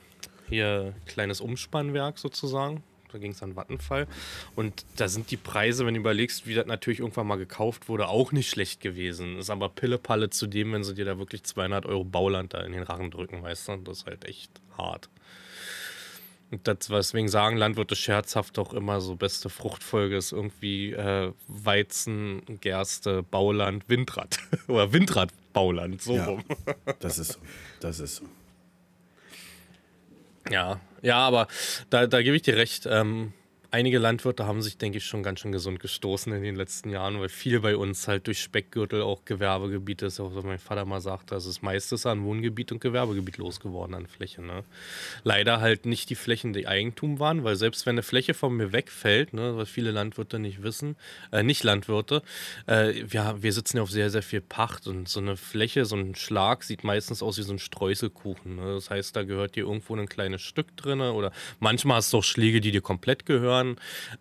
Speaker 2: hier kleines Umspannwerk sozusagen. Da ging es an Vattenfall. Und da sind die Preise, wenn du überlegst, wie das natürlich irgendwann mal gekauft wurde, auch nicht schlecht gewesen. Ist aber Pillepalle zu dem, wenn sie dir da wirklich 200 Euro Bauland da in den Rachen drücken, weißt du? Das ist halt echt hart. Und das, weswegen sagen Landwirte scherzhaft auch immer so, beste Fruchtfolge ist irgendwie äh, Weizen, Gerste, Bauland, Windrad. Oder Windrad, Bauland, so
Speaker 1: Ja.
Speaker 2: rum.
Speaker 1: Das ist so. Das ist so.
Speaker 2: Ja, ja, aber da, da gebe ich dir recht. Ähm, einige Landwirte haben sich, denke ich, schon ganz schön gesund gestoßen in den letzten Jahren, weil viel bei uns halt durch Speckgürtel auch Gewerbegebiet ist. Auch so mein Vater mal sagt, das ist meistens an Wohngebiet und Gewerbegebiet losgeworden an Fläche. Ne? Leider halt nicht die Flächen, die Eigentum waren, weil selbst wenn eine Fläche von mir wegfällt, ne, was viele Landwirte nicht wissen, äh, nicht Landwirte, äh, wir, wir sitzen ja auf sehr, sehr viel Pacht und so eine Fläche, so ein Schlag sieht meistens aus wie so ein Streuselkuchen. Ne? Das heißt, da gehört dir irgendwo ein kleines Stück drin oder manchmal hast du auch Schläge, die dir komplett gehören.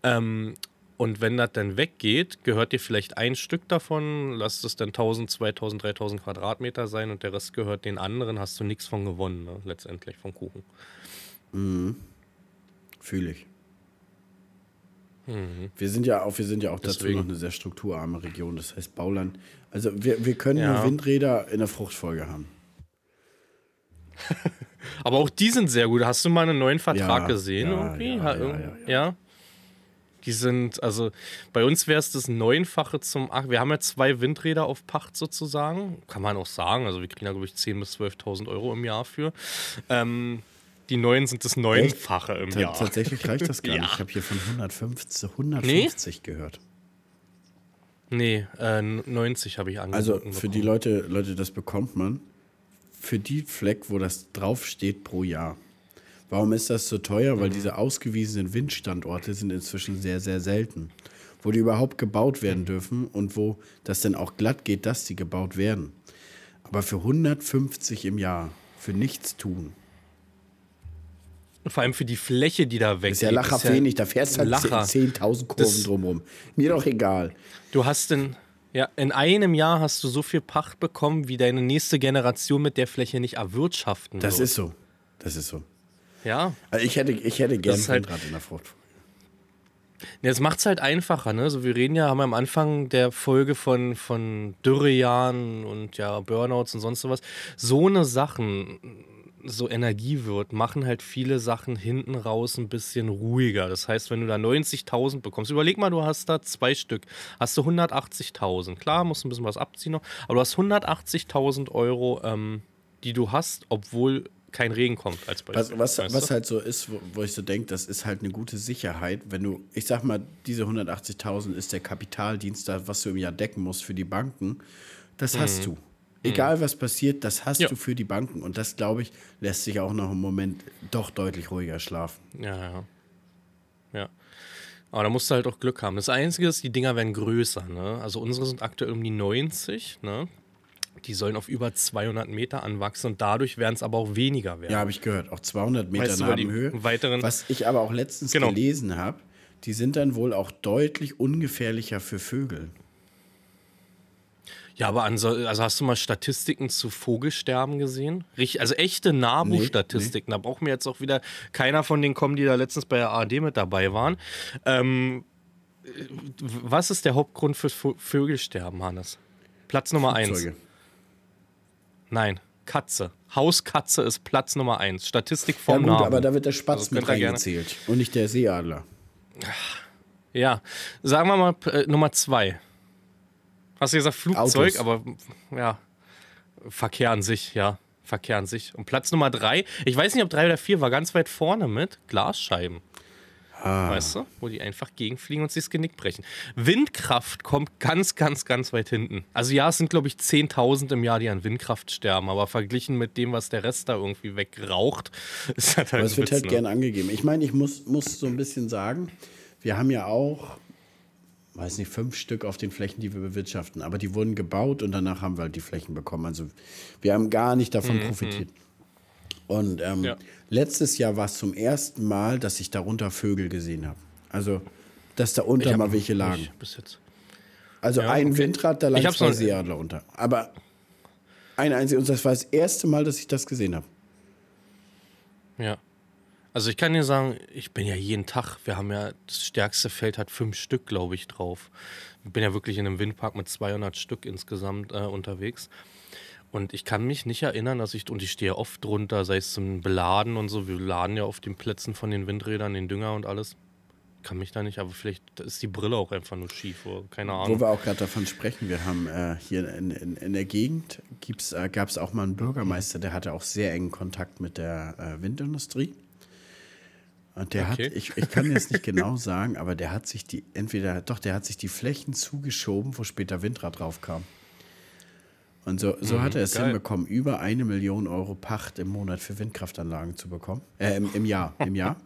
Speaker 2: Ähm, und wenn das dann weggeht, gehört dir vielleicht ein Stück davon, lasst es dann 1000, 2000, 3000 Quadratmeter sein und der Rest gehört den anderen, hast du nichts von gewonnen, ne? letztendlich vom Kuchen.
Speaker 1: Fühle ich. Wir sind ja auch, wir sind ja auch dazu
Speaker 2: Mhm. Deswegen.
Speaker 1: noch eine sehr strukturarme Region, das heißt Bauland. Also wir, wir können
Speaker 2: Ja.
Speaker 1: nur Windräder in der Fruchtfolge haben.
Speaker 2: Aber auch die sind sehr gut. Hast du mal einen neuen Vertrag
Speaker 1: Ja,
Speaker 2: gesehen
Speaker 1: ja,
Speaker 2: irgendwie?
Speaker 1: ja, ja, ja.
Speaker 2: Die sind, also bei uns wäre es das Neunfache zum Ach, Wir haben ja zwei Windräder auf Pacht sozusagen. Kann man auch sagen. Also wir kriegen da, glaube ich, 10.000 bis 12.000 Euro im Jahr für. Ähm, die neuen sind das Neunfache im Jahr.
Speaker 1: Tatsächlich reicht das gar
Speaker 2: Ja.
Speaker 1: nicht. Ich habe hier von 150, 150 gehört.
Speaker 2: Nee, äh, 90 habe ich
Speaker 1: Also
Speaker 2: angeboten.
Speaker 1: für die
Speaker 2: bekommen.
Speaker 1: Leute, Leute, das bekommt man für die Fleck, wo das draufsteht pro Jahr. Warum ist das so teuer?
Speaker 2: Mhm.
Speaker 1: Weil diese ausgewiesenen Windstandorte sind inzwischen sehr, sehr selten. Wo die überhaupt gebaut werden dürfen und wo das dann auch glatt geht, dass die gebaut werden. Aber für 150 im Jahr, für nichts tun.
Speaker 2: Vor allem für die Fläche, die da weg
Speaker 1: Ist ja lacher wenig, da fährst halt
Speaker 2: Lacher.
Speaker 1: 10.000 Kurven
Speaker 2: Das-
Speaker 1: drumrum. Mir doch egal.
Speaker 2: Du hast in, ja, in einem Jahr hast du so viel Pacht bekommen, wie deine nächste Generation mit der Fläche nicht erwirtschaften
Speaker 1: Das
Speaker 2: wird.
Speaker 1: ist so. Das ist so.
Speaker 2: Ja,
Speaker 1: Also ich hätte, ich hätte gern
Speaker 2: ist halt-
Speaker 1: Windrad in der Frucht.
Speaker 2: Jetzt macht es halt einfacher, ne? So, wir reden ja, haben wir am Anfang der Folge von, von Dürrejahren und ja, Burnouts und sonst sowas. So eine Sachen so Energie wird, machen halt viele Sachen hinten raus ein bisschen ruhiger. Das heißt, wenn du da 90.000 bekommst, überleg mal, du hast da zwei Stück, hast du 180.000. Klar, musst ein bisschen was abziehen noch, aber du hast 180.000 Euro, ähm, die du hast, obwohl kein Regen kommt als
Speaker 1: Beispiel. Was, was, was halt so ist, wo, wo ich so denke, das ist halt eine gute Sicherheit, wenn du, ich sag mal, diese 180.000 ist der Kapitaldienst, was du im Jahr decken musst für die Banken, das hast mhm. du. Egal was passiert, das hast ja. du für die Banken. Und das, glaube ich, lässt sich auch noch im Moment doch deutlich ruhiger schlafen.
Speaker 2: Ja, ja. Ja. Aber da musst du halt auch Glück haben. Das Einzige ist, die Dinger werden größer. Ne? Also unsere sind aktuell um die 90. Ne? Die sollen auf über 200 Meter anwachsen und dadurch werden es aber auch weniger werden.
Speaker 1: Ja, habe ich gehört. Auch 200 Meter weißt Nabenhöhe. Weiteren Was ich aber auch letztens genau. gelesen habe, die sind dann wohl auch deutlich ungefährlicher für Vögel.
Speaker 2: Ja, aber also hast du mal Statistiken zu Vogelsterben gesehen? also echte NABU-Statistiken. Nee, nee. Da braucht mir jetzt auch wieder keiner von denen kommen, die da letztens bei der ARD mit dabei waren. Ähm, was ist der Hauptgrund für Vögelsterben, Hannes? Platz Nummer Flugzeuge. eins. Nein, Katze. Hauskatze ist Platz Nummer eins. Statistik vom ja, gut,
Speaker 1: aber da wird der Spatz also mit reingezählt und nicht der Seeadler.
Speaker 2: Ja, sagen wir mal äh, Nummer zwei. Hast du gesagt Flugzeug, Autos. aber ja, Verkehr an sich, ja. Verkehr an sich. Und Platz Nummer drei, ich weiß nicht, ob drei oder vier war ganz weit vorne mit Glasscheiben. Ah. Weißt du? Wo die einfach gegenfliegen und sich das Genick brechen. Windkraft kommt ganz, ganz, ganz weit hinten. Also ja, es sind, glaube ich, 10.000 im Jahr, die an Windkraft sterben. Aber verglichen mit dem, was der Rest da irgendwie wegraucht, ist
Speaker 1: das halt Aber es wird halt ne? gern angegeben. Ich meine, ich muss, muss so ein bisschen sagen, wir haben ja auch weiß nicht, fünf Stück auf den Flächen, die wir bewirtschaften. Aber die wurden gebaut und danach haben wir halt die Flächen bekommen. Also wir haben gar nicht davon mhm. profitiert. Und ähm, ja. letztes Jahr war es zum ersten Mal, dass ich darunter Vögel gesehen habe. Also, dass da unter mal welche lagen. Bis jetzt. Also ja, ein okay. Windrad, da lagen zwei Seeadler unter. Aber ein einziges, und das war das erste Mal, dass ich das gesehen habe.
Speaker 2: Ja. Also ich kann dir sagen, ich bin ja jeden Tag, wir haben ja, das stärkste Feld hat fünf Stück, glaube ich, drauf. Ich bin ja wirklich in einem Windpark mit 200 Stück insgesamt äh, unterwegs. Und ich kann mich nicht erinnern, dass ich, und ich stehe oft drunter, sei es zum Beladen und so, wir laden ja auf den Plätzen von den Windrädern den Dünger und alles. Kann mich da nicht, aber vielleicht ist die Brille auch einfach nur schief, oder keine Ahnung.
Speaker 1: Wo wir auch gerade davon sprechen, wir haben äh, hier in, in, in, der Gegend, äh, gab es auch mal einen Bürgermeister, der hatte auch sehr engen Kontakt mit der äh, Windindustrie. Und der okay. hat, ich, ich kann jetzt nicht genau sagen, aber der hat sich die, entweder, doch, der hat sich die Flächen zugeschoben, wo später Windrad drauf kam. Und so, so mhm, hat er es geil. hinbekommen, über eine Million Euro Pacht im Monat für Windkraftanlagen zu bekommen. Äh, im, im Jahr, im Jahr.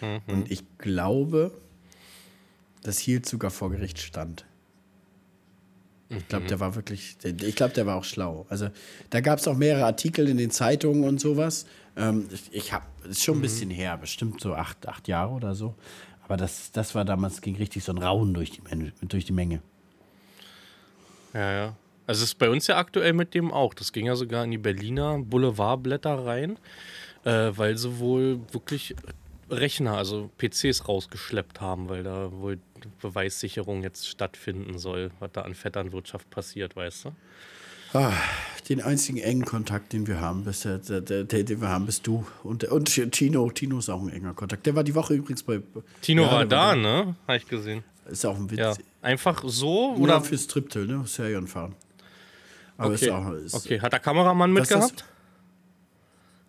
Speaker 1: Mhm. Und ich glaube, das hielt sogar vor Gericht stand. Ich glaube, der mhm. war wirklich, ich glaube, der war auch schlau. Also da gab es auch mehrere Artikel in den Zeitungen und sowas. Ähm, ich ich habe, ist schon ein mhm. bisschen her, bestimmt so acht, acht Jahre oder so. Aber das, das war damals, ging richtig so ein Raunen durch die, durch die Menge.
Speaker 2: Ja, ja. Also es ist bei uns ja aktuell mit dem auch. Das ging ja sogar in die Berliner Boulevardblätter rein, äh, weil sie wohl wirklich Rechner, also PCs rausgeschleppt haben, weil da wohl Beweissicherung jetzt stattfinden soll, was da an Vetternwirtschaft passiert, weißt du?
Speaker 1: Ah, den einzigen engen Kontakt, den wir haben, bist, der, der, der, den wir haben, bist du. Und, und Tino, Tino ist auch ein enger Kontakt. Der war die Woche übrigens bei.
Speaker 2: Tino ja, war da, ne? Habe ich gesehen.
Speaker 1: Ist auch ein Witz.
Speaker 2: Ja. Einfach so?
Speaker 1: Oder? Ja, fürs Triptel, ne? Serien fahren.
Speaker 2: Aber okay. Ist auch, ist, okay. Hat der Kameramann mitgehabt?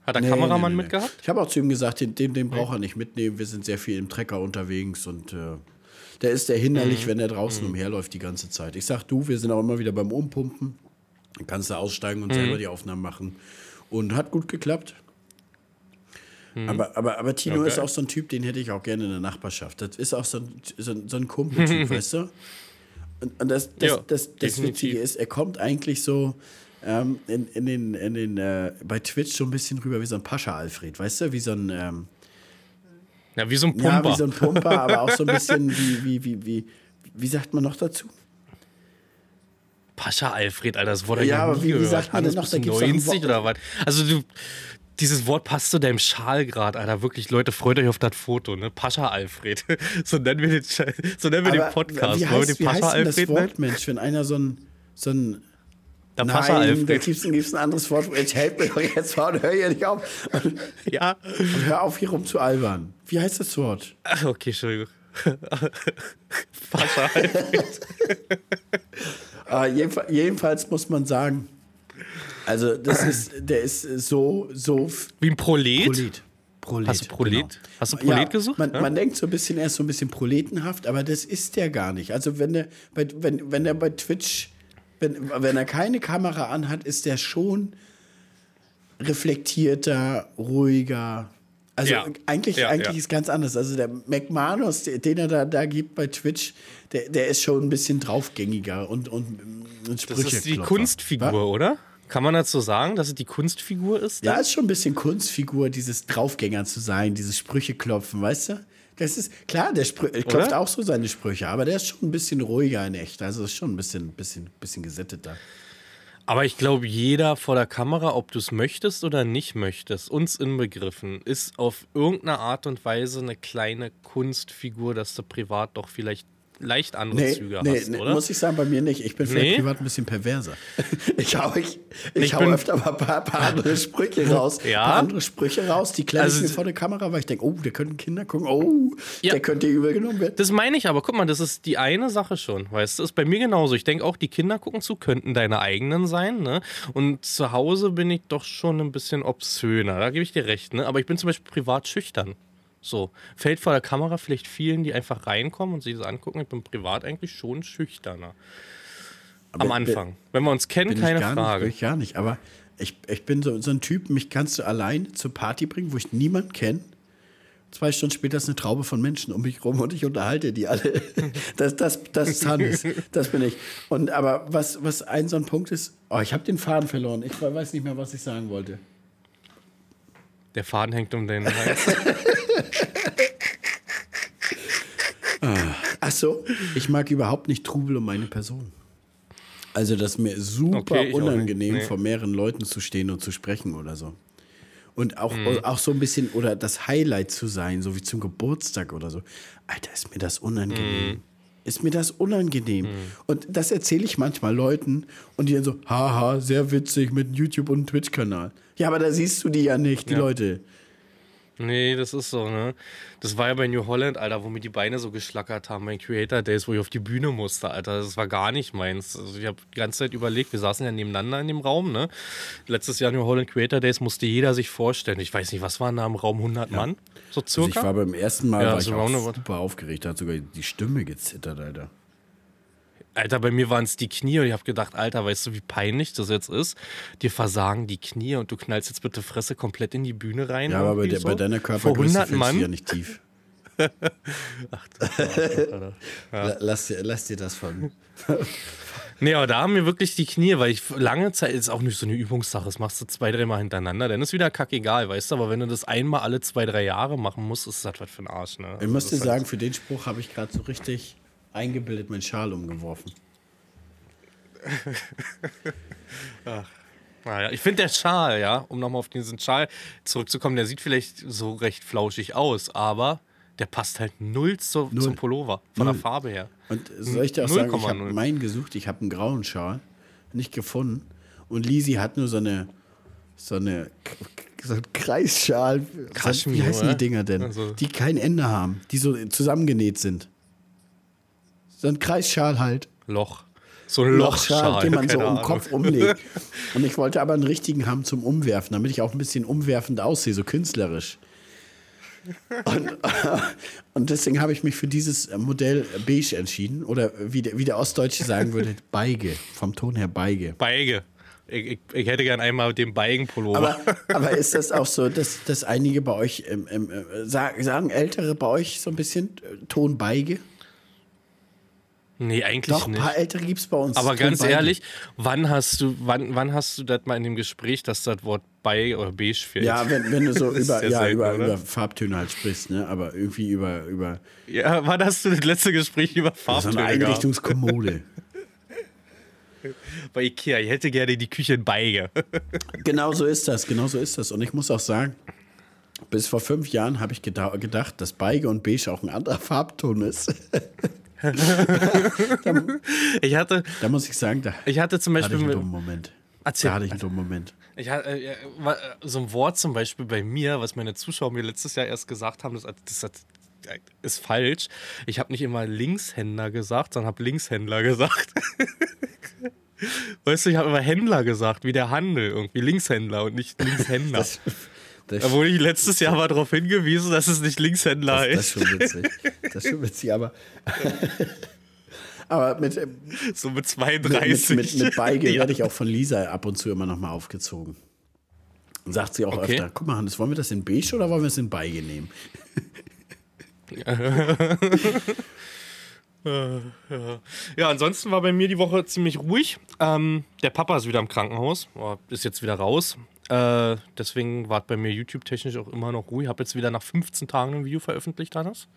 Speaker 2: Hat der nee, Kameramann nee, nee, mitgehabt?
Speaker 1: Ich habe auch zu ihm gesagt, den, den, den braucht er nicht mitnehmen. Wir sind sehr viel im Trecker unterwegs und äh, der ist der hinderlich, mhm. wenn er draußen mhm. umherläuft die ganze Zeit. Ich sag du, wir sind auch immer wieder beim Umpumpen. Dann kannst du aussteigen und mhm. selber die Aufnahmen machen. Und hat gut geklappt. Mhm. Aber, aber, aber Tino okay. ist auch so ein Typ, den hätte ich auch gerne in der Nachbarschaft. Das ist auch so ein, so, so ein Kumpeltyp, weißt du? Und, und das, das, ja, das, das Witzige ist, er kommt eigentlich so ähm, in, in den, in den, äh, bei Twitch so ein bisschen rüber wie so ein Pascha-Alfred, weißt du? Wie so ein. Ähm,
Speaker 2: ja, wie so ein Pumper.
Speaker 1: Ja, wie so ein Pumper, aber auch so ein bisschen wie, wie, wie, wie, wie sagt man noch dazu?
Speaker 2: Pascha Alfred, Alter, das wurde
Speaker 1: ja, ja aber wie, wie sagt man denn noch?
Speaker 2: Da 90 oder was? Also du, dieses Wort passt zu deinem Schal gerade, Alter. Wirklich, Leute, freut euch auf das Foto, ne? Pascha Alfred. so nennen wir den, so nennen wir den Podcast.
Speaker 1: Wie heißt, wie heißt denn das Wort, Mensch, wenn einer so ein, so ein
Speaker 2: Der
Speaker 1: Nein,
Speaker 2: Passer-Alfred.
Speaker 1: da gibt's, gibt's ein anderes Wort. Jetzt hält mir doch jetzt mal und hör hier nicht auf. Und,
Speaker 2: Ja.
Speaker 1: und hör auf, hier rum zu albern. Wie heißt das Wort?
Speaker 2: Ach, okay, Entschuldigung. Passer-Alfred.
Speaker 1: Äh, jedenfalls, jedenfalls muss man sagen, also das ist, der ist so, so
Speaker 2: Wie ein Prolet.
Speaker 1: Prolet. Prolet.
Speaker 2: Hast du Prolet?
Speaker 1: genau.
Speaker 2: Hast du Prolet
Speaker 1: ja,
Speaker 2: gesucht?
Speaker 1: Man,
Speaker 2: Ja?
Speaker 1: man denkt so ein bisschen, er ist so ein bisschen proletenhaft, aber das ist der gar nicht. Also wenn der bei, wenn, wenn der bei Twitch, wenn, wenn er keine Kamera anhat, ist der schon reflektierter, ruhiger. Also
Speaker 2: Ja.
Speaker 1: eigentlich,
Speaker 2: Ja,
Speaker 1: eigentlich
Speaker 2: ja.
Speaker 1: ist ganz anders. Also der McManus, den er da, da gibt bei Twitch, der, der ist schon ein bisschen draufgängiger und, und, und
Speaker 2: Das ist die Kunstfigur, oder? Kann man dazu sagen, dass es die Kunstfigur ist?
Speaker 1: Ja, ist schon ein bisschen Kunstfigur, dieses Draufgänger zu sein, dieses Sprüche klopfen, weißt du? Das ist klar, der Sprü klopft
Speaker 2: Oder?
Speaker 1: auch so seine Sprüche, aber der ist schon ein bisschen ruhiger in echt. Also ist schon ein bisschen, bisschen, bisschen gesätteter.
Speaker 2: Aber ich glaube, jeder vor der Kamera, ob du es möchtest oder nicht möchtest, uns inbegriffen, ist auf irgendeine Art und Weise eine kleine Kunstfigur, dass du privat doch vielleicht leicht andere
Speaker 1: Nee,
Speaker 2: Züge
Speaker 1: nee,
Speaker 2: hast,
Speaker 1: nee
Speaker 2: oder?
Speaker 1: muss ich sagen, bei mir nicht. Ich bin vielleicht
Speaker 2: Nee?
Speaker 1: privat ein bisschen perverser. Ich hau, ich, ich
Speaker 2: Ich
Speaker 1: hau öfter mal ein paar, paar andere Sprüche raus.
Speaker 2: Ja?
Speaker 1: Ein paar andere Sprüche raus, die klemme
Speaker 2: Also-
Speaker 1: ich mir vor der Kamera, weil ich denke, oh, der könnten Kinder gucken. Oh,
Speaker 2: Ja.
Speaker 1: der könnte übel genommen werden.
Speaker 2: Das meine ich aber, guck mal, das ist die eine Sache schon, weißt du, ist bei mir genauso. Ich denke auch, die Kinder gucken zu, könnten deine eigenen sein, ne? Und zu Hause bin ich doch schon ein bisschen obszöner, da gebe ich dir recht, ne? Aber ich bin zum Beispiel privat schüchtern. So, fällt vor der Kamera vielleicht vielen, die einfach reinkommen und sich das angucken. Ich bin privat eigentlich schon schüchterner. Am
Speaker 1: Aber
Speaker 2: Anfang. Wenn wir uns kennen, keine
Speaker 1: ich gar
Speaker 2: Frage.
Speaker 1: Nicht, bin ich gar nicht. Aber ich, ich bin so, so ein Typ, mich kannst du allein zur Party bringen, wo ich niemanden kenne. Zwei Stunden später ist eine Traube von Menschen um mich rum und ich unterhalte die alle. Das, das, das ist Hannes. Das bin ich. Und aber was, was ein so ein Punkt ist, oh, ich habe den Faden verloren. Ich weiß nicht mehr, was ich sagen wollte.
Speaker 2: Der Faden hängt um den Hals.
Speaker 1: Ach so, ich mag überhaupt nicht Trubel um meine Person. Also, das ist mir super
Speaker 2: Okay,
Speaker 1: unangenehm,
Speaker 2: Nee.
Speaker 1: vor mehreren Leuten zu stehen und zu sprechen oder so. Und auch,
Speaker 2: Mhm.
Speaker 1: auch so ein bisschen, oder das Highlight zu sein, so wie zum Geburtstag oder so. Alter, ist mir das unangenehm.
Speaker 2: Mhm.
Speaker 1: Ist mir das unangenehm. Und das erzähle ich manchmal Leuten und die dann so, haha, sehr witzig mit YouTube und Twitch-Kanal. Ja, aber da siehst du die ja nicht, die
Speaker 2: Ja.
Speaker 1: Leute.
Speaker 2: Nee, das ist so, ne? Das war ja bei New Holland, Alter, wo mir die Beine so geschlackert haben, bei Creator Days, wo ich auf die Bühne musste, Alter. Das war gar nicht meins. Also ich habe die ganze Zeit überlegt, wir saßen ja nebeneinander in dem Raum, ne? Letztes Jahr New Holland Creator Days musste jeder sich vorstellen. Ich weiß nicht, was waren da im Raum 100 Mann? So
Speaker 1: Also ich
Speaker 2: circa?
Speaker 1: war beim ersten Mal
Speaker 2: Ja,
Speaker 1: war ich
Speaker 2: so roundabout.
Speaker 1: super aufgeregt, da hat sogar die Stimme gezittert, Alter.
Speaker 2: Alter, bei mir waren es die Knie und ich habe gedacht, Alter, weißt du, wie peinlich das jetzt ist? Dir versagen die Knie und du knallst jetzt bitte Fresse komplett in die Bühne rein.
Speaker 1: Ja, aber bei, der,
Speaker 2: so.
Speaker 1: bei deiner Körpergröße
Speaker 2: 100
Speaker 1: fällst
Speaker 2: Mann.
Speaker 1: du ja nicht tief. La- Lass, dir, lass dir das von.
Speaker 2: Nee, aber da haben mir wirklich die Knie, weil ich lange Zeit, ist auch nicht so eine Übungssache, das machst du zwei, dreimal hintereinander, dann ist wieder kackegal, weißt du, aber wenn du das einmal alle zwei, drei Jahre machen musst, ist das was für ein Arsch, ne?
Speaker 1: Ich muss dir
Speaker 2: ist halt-
Speaker 1: sagen, für den Spruch habe ich gerade so richtig eingebildet meinen Schal umgeworfen.
Speaker 2: Naja, ich finde der Schal, ja, um nochmal auf diesen Schal zurückzukommen, der sieht vielleicht so recht flauschig aus, aber der passt halt null, zu,
Speaker 1: Null.
Speaker 2: zum Pullover, von
Speaker 1: Null.
Speaker 2: der Farbe her.
Speaker 1: Und soll ich dir auch sagen, ich habe
Speaker 2: 0,0.
Speaker 1: meinen gesucht, ich habe einen grauen Schal, nicht gefunden. Und Lisi hat nur so eine, so eine, so einen Kreisschal.
Speaker 2: Kaschmir,
Speaker 1: Wie heißen die? Dinger denn?
Speaker 2: Also-
Speaker 1: Die kein Ende haben, die so zusammengenäht sind. So ein Kreisschal halt.
Speaker 2: Loch. So ein Lochschal,
Speaker 1: den man so um den. Kopf umlegt. Und ich wollte aber einen richtigen haben zum Umwerfen, damit ich auch ein bisschen umwerfend aussehe, so künstlerisch. Und, und deswegen habe ich mich für dieses Modell beige entschieden. Oder wie der, wie der Ostdeutsche sagen würde, Beige. Vom Ton her Beige.
Speaker 2: Beige. Ich, ich, ich hätte gern einmal den Beigenpullover.
Speaker 1: Aber, aber ist das auch so, dass, dass einige bei euch, ähm, ähm, äh, sagen, sagen Ältere bei euch so ein bisschen äh, Ton Beige?
Speaker 2: Nee, eigentlich
Speaker 1: Doch, ein
Speaker 2: nicht.
Speaker 1: paar Ältere gibt es bei uns.
Speaker 2: Aber ganz ehrlich, wann hast du, wann, wann hast du das mal in dem Gespräch, dass das Wort bei oder beige fehlt?
Speaker 1: Ja, wenn, wenn du so über, ja,
Speaker 2: selten,
Speaker 1: über,
Speaker 2: oder?
Speaker 1: über Farbtöne halt sprichst, ne? aber irgendwie über, über
Speaker 2: ja, wann hast du das letzte Gespräch über
Speaker 1: so
Speaker 2: Farbtöne
Speaker 1: eine
Speaker 2: gehabt?
Speaker 1: Einrichtungskommode.
Speaker 2: Bei Ikea, ich hätte gerne die Küche in Beige.
Speaker 1: genau so ist das, genau so ist das. Und ich muss auch sagen, bis vor fünf Jahren habe ich geda gedacht, dass Beige und Beige auch ein anderer Farbton ist.
Speaker 2: Ich hatte,
Speaker 1: Da muss ich sagen, da
Speaker 2: ich hatte zum
Speaker 1: hatte
Speaker 2: Beispiel
Speaker 1: ich einen dummen Moment.
Speaker 2: Erzähl.
Speaker 1: Da hatte ich einen dummen Moment.
Speaker 2: Ich hatte, äh, äh, so ein Wort zum Beispiel bei mir, was meine Zuschauer mir letztes Jahr erst gesagt haben, das, das ist falsch. Ich habe nicht immer Linkshänder gesagt, sondern habe Linkshändler gesagt. weißt du, ich habe immer Händler gesagt, wie der Handel irgendwie. Linkshändler und nicht Linkshänder.
Speaker 1: Das,
Speaker 2: Da wurde ich letztes Jahr mal darauf hingewiesen, dass es nicht Linkshändler
Speaker 1: das, das ist
Speaker 2: ist.
Speaker 1: schon witzig. Das ist schon witzig, aber. aber mit, mit,
Speaker 2: So mit
Speaker 1: mit,
Speaker 2: 32.
Speaker 1: mit, mit Beige
Speaker 2: Ja.
Speaker 1: werde ich auch von Lisa ab und zu immer noch mal aufgezogen. Und sagt sie auch
Speaker 2: Okay.
Speaker 1: öfter: Guck mal, Hannes, wollen wir das in beige oder wollen wir es in Beige nehmen?
Speaker 2: Ja, ansonsten war bei mir die Woche ziemlich ruhig. Ähm, der Papa ist wieder im Krankenhaus, ist jetzt wieder raus. Äh, deswegen war bei mir YouTube-technisch auch immer noch ruhig. Habe jetzt wieder nach 15 Tagen ein Video veröffentlicht, Hannes.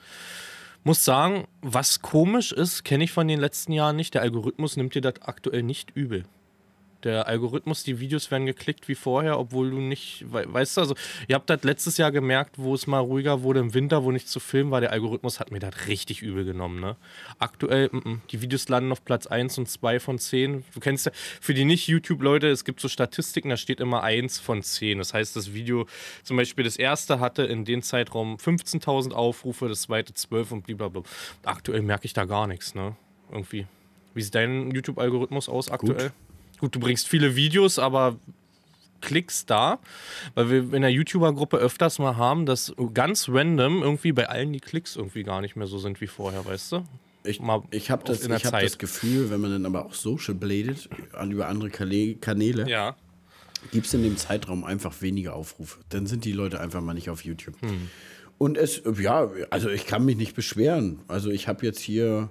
Speaker 2: Muss sagen, was komisch ist, kenne ich von den letzten Jahren nicht. Der Algorithmus nimmt dir das aktuell nicht übel. Der Algorithmus, die Videos werden geklickt wie vorher, obwohl du nicht, wei- weißt du, also ihr habt das letztes Jahr gemerkt, wo es mal ruhiger wurde im Winter, wo nichts zu filmen war, der Algorithmus hat mir das richtig übel genommen, ne? Aktuell, mm, mm, die Videos landen auf Platz 1 und 2 von 10. Du kennst ja, für die Nicht-YouTube-Leute, es gibt so Statistiken, da steht immer 1 von 10. Das heißt, das Video, zum Beispiel das erste hatte in dem Zeitraum 15.000 Aufrufe, das zweite 12 und blablabla. Aktuell merke ich da gar nichts, ne? Irgendwie. Wie sieht dein YouTube-Algorithmus aus aktuell? Gut, du bringst viele Videos, aber Klicks da, weil wir in der YouTuber-Gruppe öfters mal haben, dass ganz random irgendwie bei allen die Klicks irgendwie gar nicht mehr so sind wie vorher, weißt du?
Speaker 1: Ich, ich habe das, ich hab das Gefühl, wenn man dann aber auch Social bladet, an über andere Kanäle,
Speaker 2: Ja.
Speaker 1: gibt es in dem Zeitraum einfach weniger Aufrufe. Dann sind die Leute einfach mal nicht auf YouTube.
Speaker 2: Hm.
Speaker 1: Und es, ja, also ich kann mich nicht beschweren. Also ich habe jetzt hier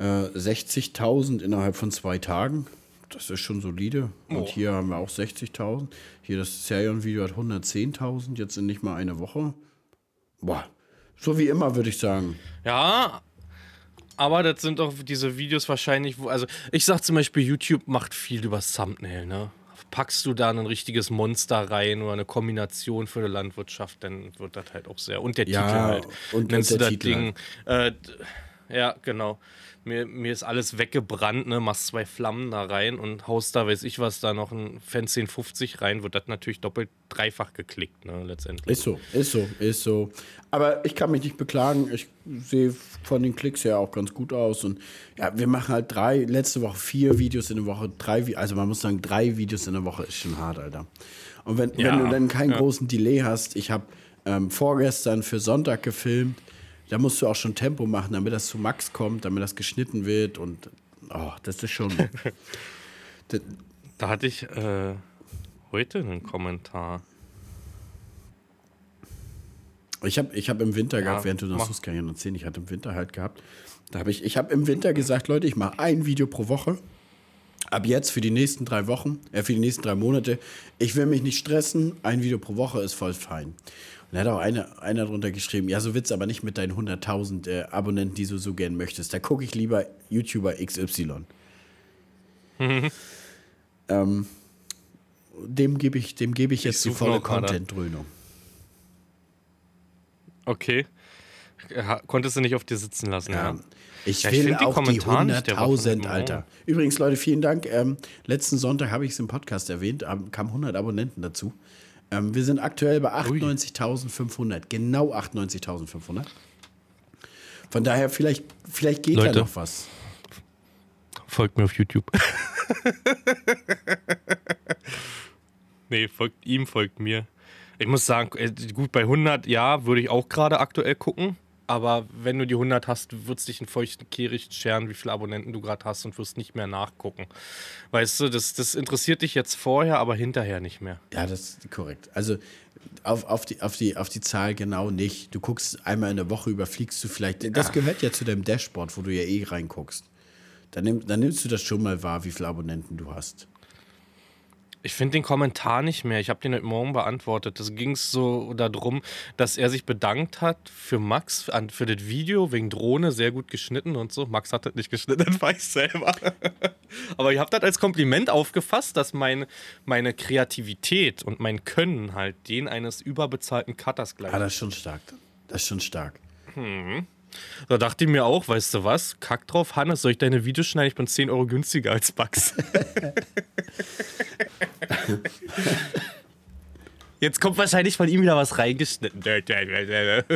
Speaker 1: äh, 60.000 innerhalb von zwei Tagen. Das ist schon solide. Und
Speaker 2: Oh.
Speaker 1: hier haben wir auch 60.000. Hier das Serion-Video hat 110.000, jetzt in nicht mal eine Woche. Boah, so wie immer, würde ich sagen.
Speaker 2: Ja, aber das sind auch diese Videos wahrscheinlich, wo, also ich sag zum Beispiel, YouTube macht viel über Thumbnail, ne? Packst du da ein richtiges Monster rein oder eine Kombination für eine Landwirtschaft, dann wird das halt auch sehr. Und der
Speaker 1: Ja,
Speaker 2: Titel halt.
Speaker 1: und-
Speaker 2: Nennst
Speaker 1: und
Speaker 2: du das
Speaker 1: Titel
Speaker 2: Ding. Äh, d- ja, genau. Mir, mir ist alles weggebrannt, ne? Machst zwei Flammen da rein und haust da, weiß ich was, da noch ein Fan 1050 rein, wird das natürlich doppelt, dreifach geklickt, ne? Letztendlich.
Speaker 1: Ist so, ist so, ist so. Aber ich kann mich nicht beklagen. Ich sehe von den Klicks her auch ganz gut aus. Und ja, wir machen halt drei, letzte Woche vier Videos in der Woche, drei, also man muss sagen, drei Videos in der Woche ist schon hart, Alter. Und wenn,
Speaker 2: Ja,
Speaker 1: wenn du dann keinen
Speaker 2: ja.
Speaker 1: großen Delay hast, ich habe ähm, vorgestern für Sonntag gefilmt, da musst du auch schon Tempo machen, damit das zu Max kommt, damit das geschnitten wird und oh, das ist schon. das,
Speaker 2: Da hatte ich äh, heute einen Kommentar.
Speaker 1: Ich habe ich hab im Winter gehabt, während du noch
Speaker 2: mach.
Speaker 1: suchst, kann ich noch erzählen, ich hatte im Winter halt gehabt. Da habe ich, ich habe im Winter gesagt, Leute, ich mache ein Video pro Woche. Ab jetzt für die nächsten drei Wochen, äh, für die nächsten drei Monate. Ich will mich nicht stressen, ein Video pro Woche ist voll fein. Und da hat auch einer, einer drunter geschrieben, ja, so wird's aber nicht mit deinen 100.000 äh, Abonnenten, die du so gern möchtest. Da gucke ich lieber YouTuber XY. ähm, dem gebe ich, dem gebe ich jetzt die volle. Content-Dröhnung.
Speaker 2: Okay. Konntest du nicht auf dir sitzen lassen, ja.
Speaker 1: Ja. Ich
Speaker 2: Ja, ich
Speaker 1: will
Speaker 2: die
Speaker 1: auch die
Speaker 2: Kommentare nicht der Woche
Speaker 1: 100.000,
Speaker 2: mit dem
Speaker 1: Alter. Übrigens, Leute, vielen Dank. Ähm, letzten Sonntag habe ich es im Podcast erwähnt, ähm, kamen 100 Abonnenten dazu. Ähm, wir sind aktuell bei 98.500, genau 98.500. Von daher, vielleicht, vielleicht geht
Speaker 2: Leute.
Speaker 1: da noch was.
Speaker 2: Folgt mir auf YouTube. nee, folgt ihm, folgt mir. Ich muss sagen, äh, gut, bei 100, ja, würde ich auch gerade aktuell gucken. Aber wenn du die 100 hast, wird es dich in feuchten Kehricht scheren, wie viele Abonnenten du gerade hast und wirst nicht mehr nachgucken. Weißt du, das, das interessiert dich jetzt vorher, aber hinterher nicht mehr.
Speaker 1: Ja, das ist korrekt. Also auf, auf, die, auf, die, auf die Zahl genau nicht. Du guckst einmal in der Woche über, fliegst du vielleicht. Das gehört ja zu deinem Dashboard, wo du ja eh reinguckst. Dann, nimm, dann nimmst du das schon mal wahr, wie viele Abonnenten du hast.
Speaker 2: Ich finde den Kommentar nicht mehr. Ich habe den heute Morgen beantwortet. Es ging so darum, dass er sich bedankt hat für Max, an- für das Video wegen Drohne, sehr gut geschnitten und so. Max hat das nicht geschnitten, das weiß ich selber. Aber ich habe das als Kompliment aufgefasst, dass mein, meine Kreativität und mein Können halt den eines überbezahlten Cutters gleich.
Speaker 1: Ah, das ist schon stark. Das ist schon stark.
Speaker 2: Da dachte ich mir auch, weißt du was? Kack drauf, Hannes, soll ich deine Videos schneiden? Ich bin 10 Euro günstiger als Bugs. Jetzt kommt wahrscheinlich von ihm wieder was reingeschnitten.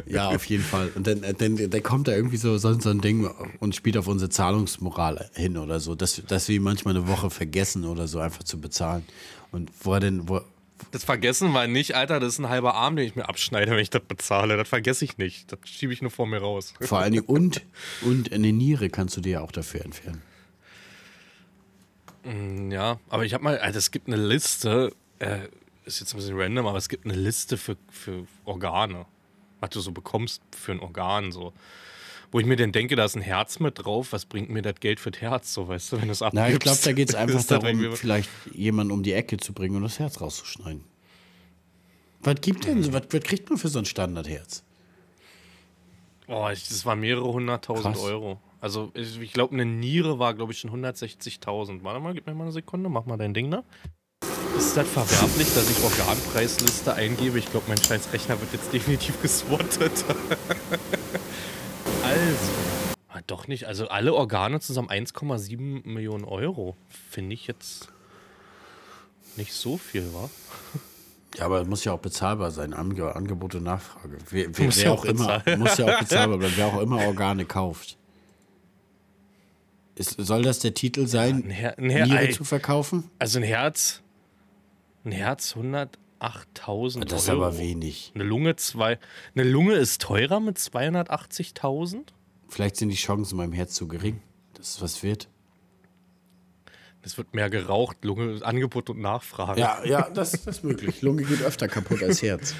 Speaker 1: Ja, auf jeden Fall. Und dann, dann, dann kommt da irgendwie so, so so ein Ding und spielt auf unsere Zahlungsmoral hin oder so, dass, dass wir manchmal eine Woche vergessen oder so einfach zu bezahlen. Und wo er denn, wo,
Speaker 2: Das vergessen wir nicht, Alter. Das ist ein halber Arm, den ich mir abschneide, wenn ich das bezahle. Das vergesse ich nicht. Das schiebe ich nur vor mir raus.
Speaker 1: vor allen Dingen und, und eine Niere kannst du dir ja auch dafür entfernen.
Speaker 2: Ja, aber ich habe mal, also es gibt eine Liste, äh, ist jetzt ein bisschen random, aber es gibt eine Liste für, für Organe, was du so bekommst für ein Organ, so. Wo ich mir dann denke, da ist ein Herz mit drauf, was bringt mir das Geld für das Herz, so, weißt du, wenn du es abgibst.
Speaker 1: Na, ich glaube, da geht es einfach
Speaker 2: das
Speaker 1: darum, vielleicht jemanden um die Ecke zu bringen und das Herz rauszuschneiden. Was gibt denn, was, was kriegt man für so ein Standardherz?
Speaker 2: Oh, ich, das war mehrere hunderttausend. Euro. Also, ich, ich glaube, eine Niere war, glaube ich, schon 160.000. Warte mal, gib mir mal eine Sekunde, mach mal dein Ding da. Ist das verwerflich, dass ich Organpreisliste eingebe? Ich glaube, mein scheiß Rechner wird jetzt definitiv geswattet. also. Ah, doch nicht. Also alle Organe zusammen 1,7 Millionen Euro. Finde ich jetzt nicht so viel, wa?
Speaker 1: Ja, aber es muss ja auch bezahlbar sein, Ange Angebot und Nachfrage. Wer, wer,
Speaker 2: Muss
Speaker 1: wer
Speaker 2: ja
Speaker 1: auch immer, muss ja auch bezahlbar bleiben, wer auch immer Organe kauft. Ist, soll das der Titel sein,
Speaker 2: ein Her- ein Her-
Speaker 1: Niere zu verkaufen?
Speaker 2: Also ein Herz. Ein Herz 108.000 Euro.
Speaker 1: Das ist aber wenig.
Speaker 2: Eine Lunge zwei. Eine Lunge ist teurer mit 280.000?
Speaker 1: Vielleicht sind die Chancen beim Herz zu gering, dass es was wird.
Speaker 2: Es wird mehr geraucht, Lunge, Angebot und Nachfrage.
Speaker 1: Ja, ja, das, das ist möglich. Lunge geht öfter kaputt als Herz.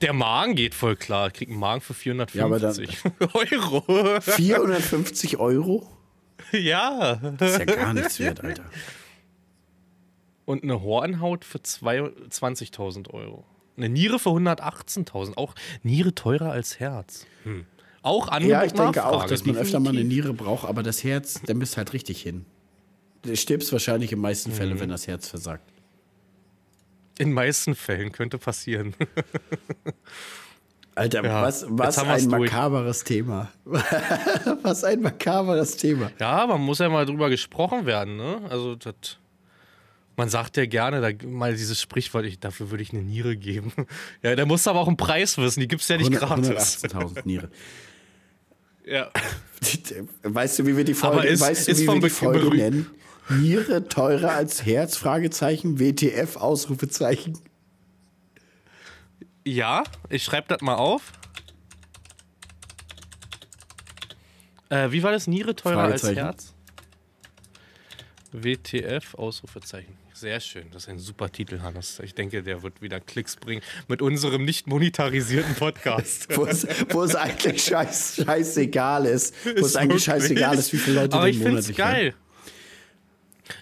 Speaker 2: Der Magen geht voll klar. Ich krieg einen Magen für
Speaker 1: Ja, aber dann-
Speaker 2: 450 Euro.
Speaker 1: 450 Euro?
Speaker 2: ja.
Speaker 1: Das ist ja gar nichts wert, Alter.
Speaker 2: Und eine Hornhaut für zwei- 20.000 Euro. Eine Niere für 118.000. Auch Niere teurer als Herz. Hm. Auch Angebot
Speaker 1: Ja, ich denke
Speaker 2: Nachfrage,
Speaker 1: auch, dass man öfter mal eine. Niere braucht, aber das Herz, dann bist halt richtig hin. Du stirbst wahrscheinlich in meisten Fällen,
Speaker 2: Mhm.
Speaker 1: wenn das Herz versagt.
Speaker 2: In meisten Fällen könnte passieren.
Speaker 1: Alter,
Speaker 2: Ja,
Speaker 1: was, was ein
Speaker 2: durch.
Speaker 1: makaberes Thema. was ein makaberes Thema.
Speaker 2: Ja, man muss ja mal drüber gesprochen werden, ne? Also, das. Man sagt ja gerne, da, mal dieses Sprichwort, ich, dafür würde ich eine Niere geben. Ja, da musst du aber auch einen Preis wissen, die gibt's ja nicht
Speaker 1: 100
Speaker 2: gratis.
Speaker 1: 118.000 Niere.
Speaker 2: Ja.
Speaker 1: Weißt du, wie wir die Folge,
Speaker 2: ist-
Speaker 1: weißt du, wie wir die Folge nennen? Niere teurer als Herz? Fragezeichen. WTF? Ausrufezeichen.
Speaker 2: Ja, ich schreibe das mal auf. Äh, wie war das? Niere teurer als. Herz? WTF, Ausrufezeichen. Sehr schön, das ist ein super Titel, Hannes. Ich denke, der wird wieder Klicks bringen mit unserem nicht monetarisierten Podcast.
Speaker 1: Wo es, wo es eigentlich scheiß, scheißegal ist. Wo es eigentlich scheißegal ist, wie viele Leute
Speaker 2: Aber
Speaker 1: den
Speaker 2: ich finde es
Speaker 1: monatlich hören.
Speaker 2: geil.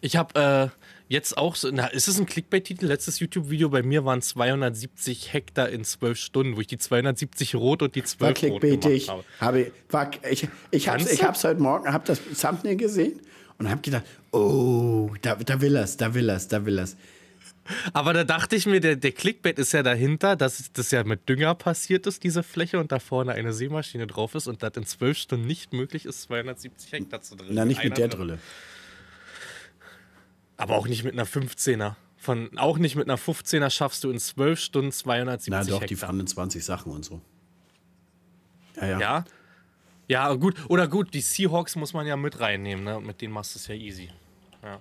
Speaker 2: Ich habe äh, jetzt auch so, na, ist es ein Clickbait-Titel? Letztes YouTube-Video bei mir waren 270 Hektar in 12 Stunden, wo ich die 270 rot und die 12
Speaker 1: War
Speaker 2: rot
Speaker 1: clickbaitig.
Speaker 2: gemacht habe.
Speaker 1: Habe, war, ich ich habe
Speaker 2: Kannst
Speaker 1: ich hab's heute Morgen, habe das Thumbnail gesehen und habe gedacht, oh, da, da will er's, da will er's, da will er's.
Speaker 2: Aber da dachte ich mir, der, der Clickbait ist ja dahinter, dass das ja mit Dünger passiert ist, diese Fläche, und da vorne eine Seemaschine drauf ist und das in 12 Stunden nicht möglich ist, 270 Hektar zu drillen.
Speaker 1: Na, nicht mit der. Drille.
Speaker 2: Aber auch nicht mit einer 15er. Von, auch nicht mit einer 15er schaffst du in 12 Stunden 270
Speaker 1: Na doch,
Speaker 2: Hektar.
Speaker 1: die fahren in 20 Sachen und so. Ja, ja.
Speaker 2: Ja? Ja, gut. Oder gut, die Seahawks muss man ja mit reinnehmen, ne? Mit denen machst du es ja easy. Ja.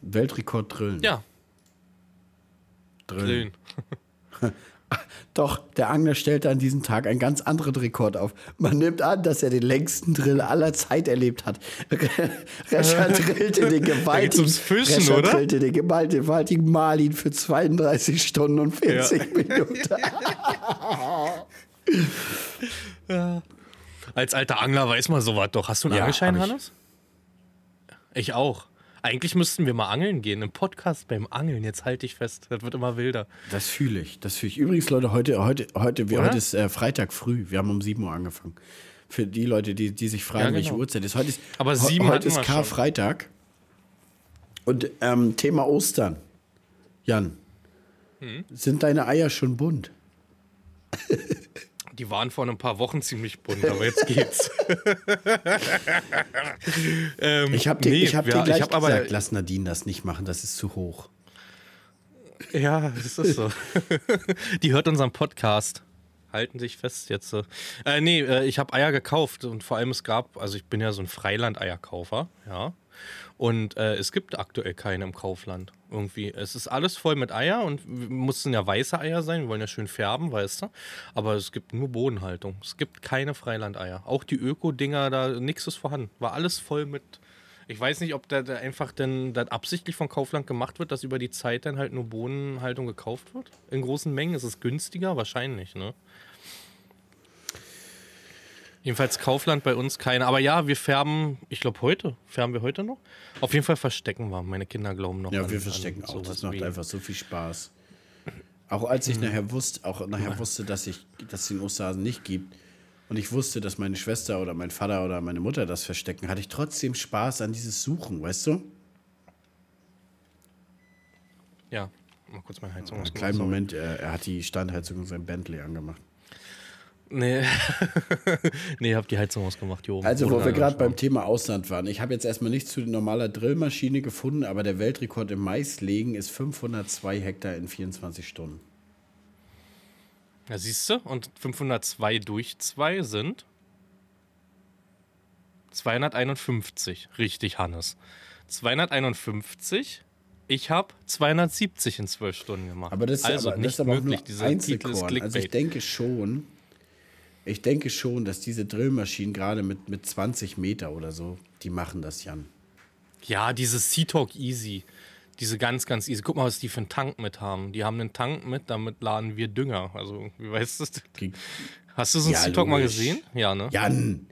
Speaker 1: Weltrekord drillen.
Speaker 2: Ja,
Speaker 1: drillen.
Speaker 2: Grillen.
Speaker 1: Doch, der Angler stellte an diesem Tag einen ganz anderen Rekord auf. Man nimmt an, dass er den längsten Drill aller Zeit erlebt hat. Rescher drillte den gewaltigen,
Speaker 2: Fischen,
Speaker 1: Rescher drillte den gewaltigen Marlin für 32 Stunden und 40 Minuten.
Speaker 2: Als alter Angler weiß man sowas doch. Hast du einen
Speaker 1: Ja,
Speaker 2: Angelschein,
Speaker 1: hab ich.
Speaker 2: Hannes? Ich auch. Eigentlich müssten wir mal angeln gehen. Im Podcast beim Angeln. Jetzt halte ich fest. Das wird immer wilder.
Speaker 1: Das fühle ich. Das fühle ich. Übrigens, Leute, heute, heute, heute, wir, heute ist äh, Freitag früh. Wir haben um 7 Uhr angefangen. Für die Leute, die, die sich fragen,
Speaker 2: Ja,
Speaker 1: welche
Speaker 2: genau.
Speaker 1: Uhrzeit ist. Heute ist,
Speaker 2: Aber sieben
Speaker 1: heute ist. Karfreitag. Und ähm, Thema Ostern. Jan,
Speaker 2: Hm?
Speaker 1: sind deine Eier schon bunt?
Speaker 2: Die waren vor ein paar Wochen ziemlich bunt, aber jetzt geht's. ähm,
Speaker 1: Ich habe dir,
Speaker 2: nee,
Speaker 1: ich hab
Speaker 2: ja,
Speaker 1: dir gleich
Speaker 2: ich hab aber-
Speaker 1: gesagt, lass Nadine das nicht machen, das ist zu hoch.
Speaker 2: Ja, das ist so. Die hört unseren Podcast. Halten sich fest jetzt. so. Äh, nee, äh, ich habe Eier gekauft und vor allem es gab, also ich bin ja so ein Freiland-Eierkaufer, ja. Und äh, es gibt aktuell keine im Kaufland. Irgendwie. Es ist alles voll mit Eier und mussten ja weiße Eier sein. Wir wollen ja schön färben, weißt du. Aber es gibt nur Bodenhaltung. Es gibt keine Freilandeier. Auch die Öko-Dinger, da nichts ist vorhanden. War alles voll mit. Ich weiß nicht, ob da einfach denn das absichtlich von Kaufland gemacht wird, dass über die Zeit dann halt nur Bodenhaltung gekauft wird. In großen Mengen ist es günstiger, wahrscheinlich, ne? Jedenfalls Kaufland bei uns keine. Aber ja, wir färben, ich glaube heute, färben wir heute noch. Auf jeden Fall verstecken wir. Meine Kinder glauben noch.
Speaker 1: Ja,
Speaker 2: an-
Speaker 1: wir verstecken auch. Das macht einfach so viel Spaß. Auch als ich nachher wusste, auch nachher wusste, dass ich, dass es den Osterhasen nicht gibt und ich wusste, dass meine Schwester oder mein Vater oder meine Mutter das verstecken, hatte ich trotzdem Spaß an dieses Suchen, weißt du?
Speaker 2: Ja, mal kurz meine Heizung
Speaker 1: Einen kleinen. Moment, er, er hat die Standheizung in seinem Bentley angemacht.
Speaker 2: Nee, nee, hab die Heizung ausgemacht, jo.
Speaker 1: Also, wo wir gerade beim Thema Ausland waren. Ich habe jetzt erstmal nichts zu normaler Drillmaschine gefunden, aber der Weltrekord im Maislegen ist 502 Hektar in 24 Stunden.
Speaker 2: Ja, siehst du? Und 502 durch 2 sind 251. Richtig, Hannes. 251. Ich habe 270 in 12 Stunden gemacht.
Speaker 1: Aber das ist
Speaker 2: also
Speaker 1: aber,
Speaker 2: nicht
Speaker 1: das ist aber
Speaker 2: möglich. Dieser Titel ist. Clickbait.
Speaker 1: Also ich denke schon, ich denke schon, dass diese Drillmaschinen gerade mit, mit 20 Meter oder so, die machen das, Jan.
Speaker 2: Ja, diese Sea-Talk Easy. Diese ganz, ganz easy. Guck mal, was die für einen Tank mit haben. Die haben einen Tank mit, damit laden wir Dünger. Also, wie weißt du?
Speaker 1: Krieg-
Speaker 2: Hast du so einen
Speaker 1: Ja,
Speaker 2: Sea-Talk mal gesehen? Ja, ne?
Speaker 1: Jan,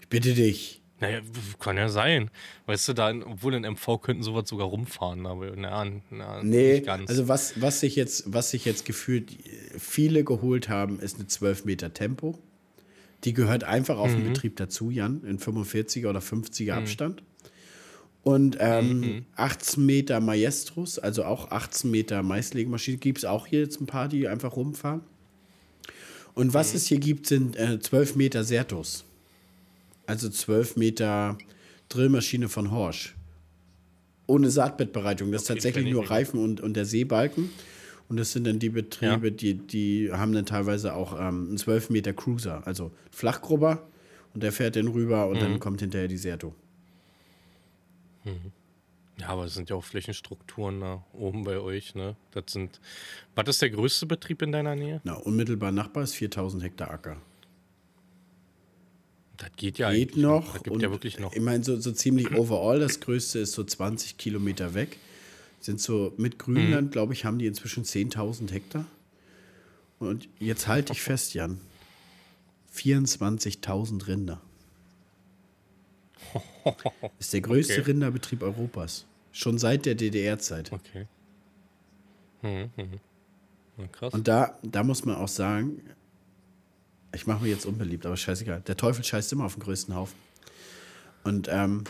Speaker 1: ich bitte dich.
Speaker 2: Naja, kann ja sein. Weißt du, da, obwohl in MV könnten sowas sogar rumfahren, aber na, na
Speaker 1: Nee,
Speaker 2: nicht ganz.
Speaker 1: also was, was sich jetzt, was sich jetzt gefühlt viele geholt haben, ist eine 12 Meter Tempo. Die gehört einfach auf
Speaker 2: Mhm.
Speaker 1: den Betrieb dazu, Jan, in 45er oder 50er Abstand. Und ähm,
Speaker 2: Mhm.
Speaker 1: 18 Meter Maestros, also auch 18 Meter Maislegemaschine, gibt es auch hier jetzt ein paar, die einfach rumfahren. Und
Speaker 2: Mhm.
Speaker 1: was es hier gibt, sind äh, 12 Meter Sertos. Also 12 Meter Drillmaschine von Horsch. Ohne Saatbettbereitung. Das ist
Speaker 2: Okay,
Speaker 1: tatsächlich
Speaker 2: kenn ich
Speaker 1: nur. Reifen und, und der Seebalken. Und das sind dann die Betriebe,
Speaker 2: Ja.
Speaker 1: die, die haben dann teilweise auch ähm, einen 12 Meter Cruiser, also Flachgrubber. Und der fährt dann rüber und
Speaker 2: Mhm.
Speaker 1: dann kommt hinterher die Serto.
Speaker 2: ja, aber es sind ja auch Flächenstrukturen da oben bei euch, ne? Das sind. Was ist der größte Betrieb in deiner Nähe?
Speaker 1: Na, unmittelbar Nachbar ist 4000 Hektar Acker.
Speaker 2: Das geht ja
Speaker 1: Geht noch.
Speaker 2: Das gibt ja wirklich noch.
Speaker 1: Ich meine, so, so ziemlich overall, das größte ist so 20 Kilometer weg. Sind so mit Grünland,
Speaker 2: Mhm.
Speaker 1: glaube ich, haben die inzwischen 10.000 Hektar. Und jetzt halte ich fest, Jan. 24.000 Rinder. Ist der größte
Speaker 2: Okay.
Speaker 1: Rinderbetrieb Europas. Schon seit der DDR-Zeit.
Speaker 2: Okay. Mhm, mhm. Krass.
Speaker 1: Und da, da muss man auch sagen, ich mache mir jetzt unbeliebt, aber scheißegal. Der Teufel scheißt immer auf den größten Haufen. Und ähm,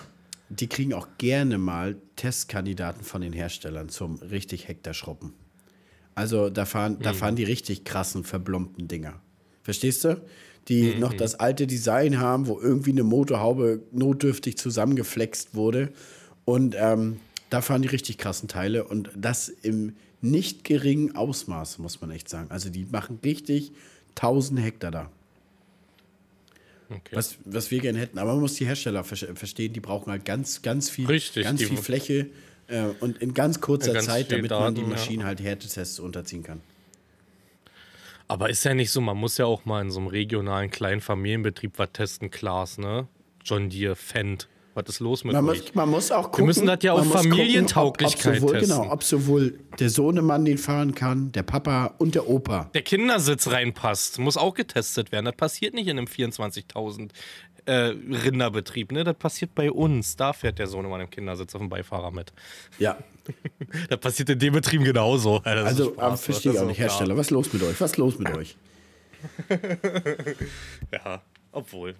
Speaker 1: die kriegen auch gerne mal Testkandidaten von den Herstellern zum richtig Hektar schroppen. Also da fahren, da fahren die richtig krassen, verblombten Dinger. Verstehst du? Die noch das alte Design haben, wo irgendwie eine Motorhaube notdürftig zusammengeflext wurde. Und ähm, da fahren die richtig krassen Teile. Und das im nicht geringen Ausmaß, muss man echt sagen. Also die machen richtig 1000 Hektar da.
Speaker 2: Okay.
Speaker 1: Was, was wir gerne hätten. Aber man muss die Hersteller ver- verstehen, die brauchen halt ganz, ganz viel,
Speaker 2: Richtig,
Speaker 1: ganz viel Fläche äh, und in ganz kurzer
Speaker 2: Ganz
Speaker 1: Zeit, damit man die
Speaker 2: Daten, ja.
Speaker 1: Maschinen halt Härtetests unterziehen kann.
Speaker 2: Aber ist ja nicht so, man muss ja auch mal in so einem regionalen kleinen Familienbetrieb was testen, Klaas, ne? John Deere, Fendt. Was ist los mit
Speaker 1: Man
Speaker 2: euch?
Speaker 1: muss, man muss auch gucken.
Speaker 2: müssen das ja auf Familientauglichkeit
Speaker 1: gucken, ob, ob sowohl,
Speaker 2: testen.
Speaker 1: Genau, ob sowohl der Sohnemann den fahren kann, der Papa und der Opa.
Speaker 2: Der Kindersitz reinpasst, muss auch getestet werden. Das passiert nicht in einem 24.000 äh, Rinderbetrieb, ne? Das passiert bei uns. Da fährt der Sohnemann im Kindersitz auf dem Beifahrer mit.
Speaker 1: Ja,
Speaker 2: Das passiert in dem Betrieb genauso. Das
Speaker 1: also
Speaker 2: Spaß, das
Speaker 1: verstehe ich auch nicht. Hersteller. Was ist los mit euch? Was ist los mit euch?
Speaker 2: Ja, obwohl.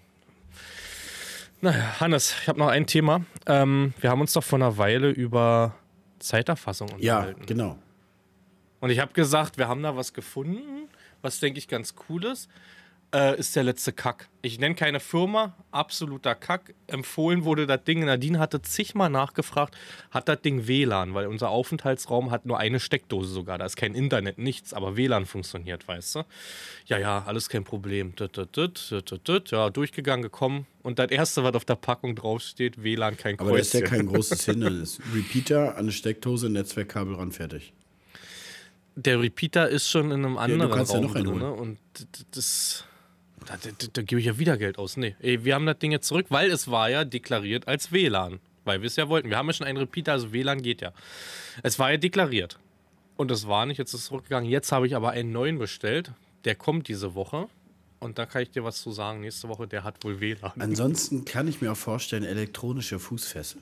Speaker 2: Naja, Hannes, ich habe noch ein Thema. Ähm, wir haben uns doch vor einer Weile über Zeiterfassung
Speaker 1: Ja,
Speaker 2: unterhalten.
Speaker 1: genau.
Speaker 2: Und ich habe gesagt, wir haben da was gefunden, was denke ich ganz cool ist. Äh, ist der letzte Kack. Ich nenne keine Firma, absoluter Kack. Empfohlen wurde das Ding, Nadine hatte zigmal nachgefragt, hat das Ding WLAN, weil unser Aufenthaltsraum hat nur eine Steckdose sogar. Da ist kein Internet, nichts, aber WLAN funktioniert, weißt du? Ja, ja, alles kein Problem. Ja, durchgegangen, gekommen. Und das erste, was auf der Packung draufsteht, WLAN, kein
Speaker 1: Aber das ist ja
Speaker 2: Kreuzchen.
Speaker 1: kein großes Hindernis. Repeater, an eine Steckdose, Netzwerkkabel ran, fertig.
Speaker 2: Der Repeater ist schon in einem anderen
Speaker 1: kannst ja
Speaker 2: Raum
Speaker 1: noch einen
Speaker 2: drin, ne? Und das. Da, da, da, gebe ich ja wieder Geld aus. Nee, ey, wir haben das Ding jetzt zurück, weil es war ja deklariert als WLAN. Weil wir es ja wollten. Wir haben ja schon einen Repeater, also WLAN geht ja. Es war ja deklariert. Und es war nicht, jetzt ist es zurückgegangen. Jetzt habe ich aber einen neuen bestellt. Der kommt diese Woche. Und da kann ich dir was zu sagen. Nächste Woche, der hat wohl WLAN.
Speaker 1: Ansonsten kann ich mir auch vorstellen, elektronische Fußfessel.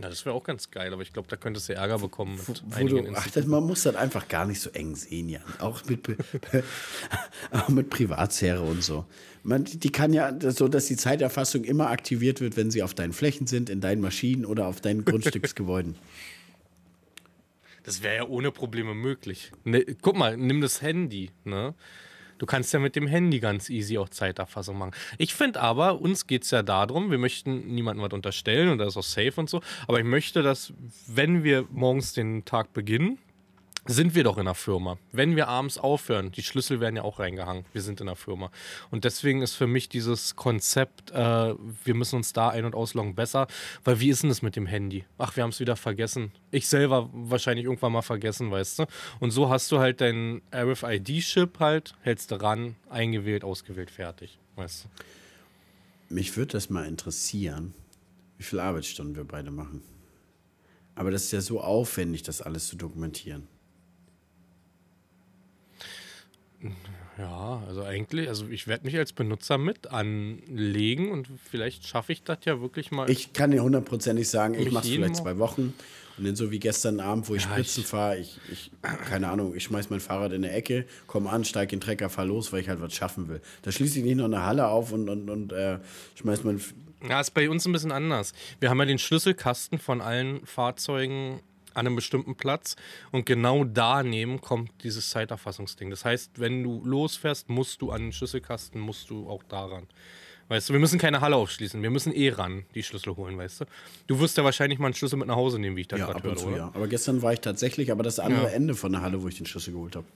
Speaker 2: Ja, das wäre auch ganz geil, aber ich glaube, da könntest du Ärger bekommen mit
Speaker 1: Wo
Speaker 2: einigen
Speaker 1: du, ach, das, man muss das einfach gar nicht so eng sehen, Jan. Auch mit, auch mit Privatsphäre und so. Man, die kann ja so, dass die Zeiterfassung immer aktiviert wird, wenn sie auf deinen Flächen sind, in deinen Maschinen oder auf deinen Grundstücksgebäuden.
Speaker 2: Das wäre ja ohne Probleme möglich. Ne, guck mal, nimm das Handy. Ne? Du kannst ja mit dem Handy ganz easy auch Zeiterfassung machen. Ich finde aber, uns geht es ja darum, wir möchten niemandem was unterstellen und das ist auch safe und so, aber ich möchte, dass, wenn wir morgens den Tag beginnen, sind wir doch in der Firma. Wenn wir abends aufhören, die Schlüssel werden ja auch reingehangen, wir sind in der Firma. Und deswegen ist für mich dieses Konzept, äh, wir müssen uns da ein- und ausloggen besser, weil wie ist denn das mit dem Handy? Ach, wir haben es wieder vergessen. Ich selber wahrscheinlich irgendwann mal vergessen, weißt du? Und so hast du halt deinen RFID-Chip halt, hältst du ran, eingewählt, ausgewählt, fertig, weißt du?
Speaker 1: Mich würde das mal interessieren, wie viele Arbeitsstunden wir beide machen. Aber das ist ja so aufwendig, das alles zu dokumentieren.
Speaker 2: Ja, also eigentlich, also ich werde mich als Benutzer mit anlegen und vielleicht schaffe ich das ja wirklich mal.
Speaker 1: Ich kann dir hundertprozentig sagen, ich mache es vielleicht zwei Wochen. Und dann so wie gestern Abend, wo ich
Speaker 2: Ja,
Speaker 1: Spritzen
Speaker 2: ich-
Speaker 1: fahre, ich, ich, keine Ahnung, ich schmeiß mein Fahrrad in der Ecke, komme an, steige in den Trecker, fahr los, weil ich halt was schaffen will. Da schließe ich nicht noch eine Halle auf und, und, und äh, schmeiß mein.
Speaker 2: Ja, ist bei uns ein bisschen anders. Wir haben ja den Schlüsselkasten von allen Fahrzeugen an einem bestimmten Platz und genau daneben kommt dieses Zeiterfassungsding. Das heißt, wenn du losfährst, musst du an den Schlüsselkasten, musst du auch daran. Weißt du, wir müssen keine Halle aufschließen, wir müssen eh ran die Schlüssel holen, weißt du. Du wirst ja wahrscheinlich mal einen Schlüssel mit nach Hause nehmen, wie ich das
Speaker 1: Ja,
Speaker 2: gerade höre,
Speaker 1: zu,
Speaker 2: oder?
Speaker 1: ja. Aber gestern war ich tatsächlich, aber das andere
Speaker 2: Ja.
Speaker 1: Ende von der Halle, wo ich den Schlüssel geholt habe.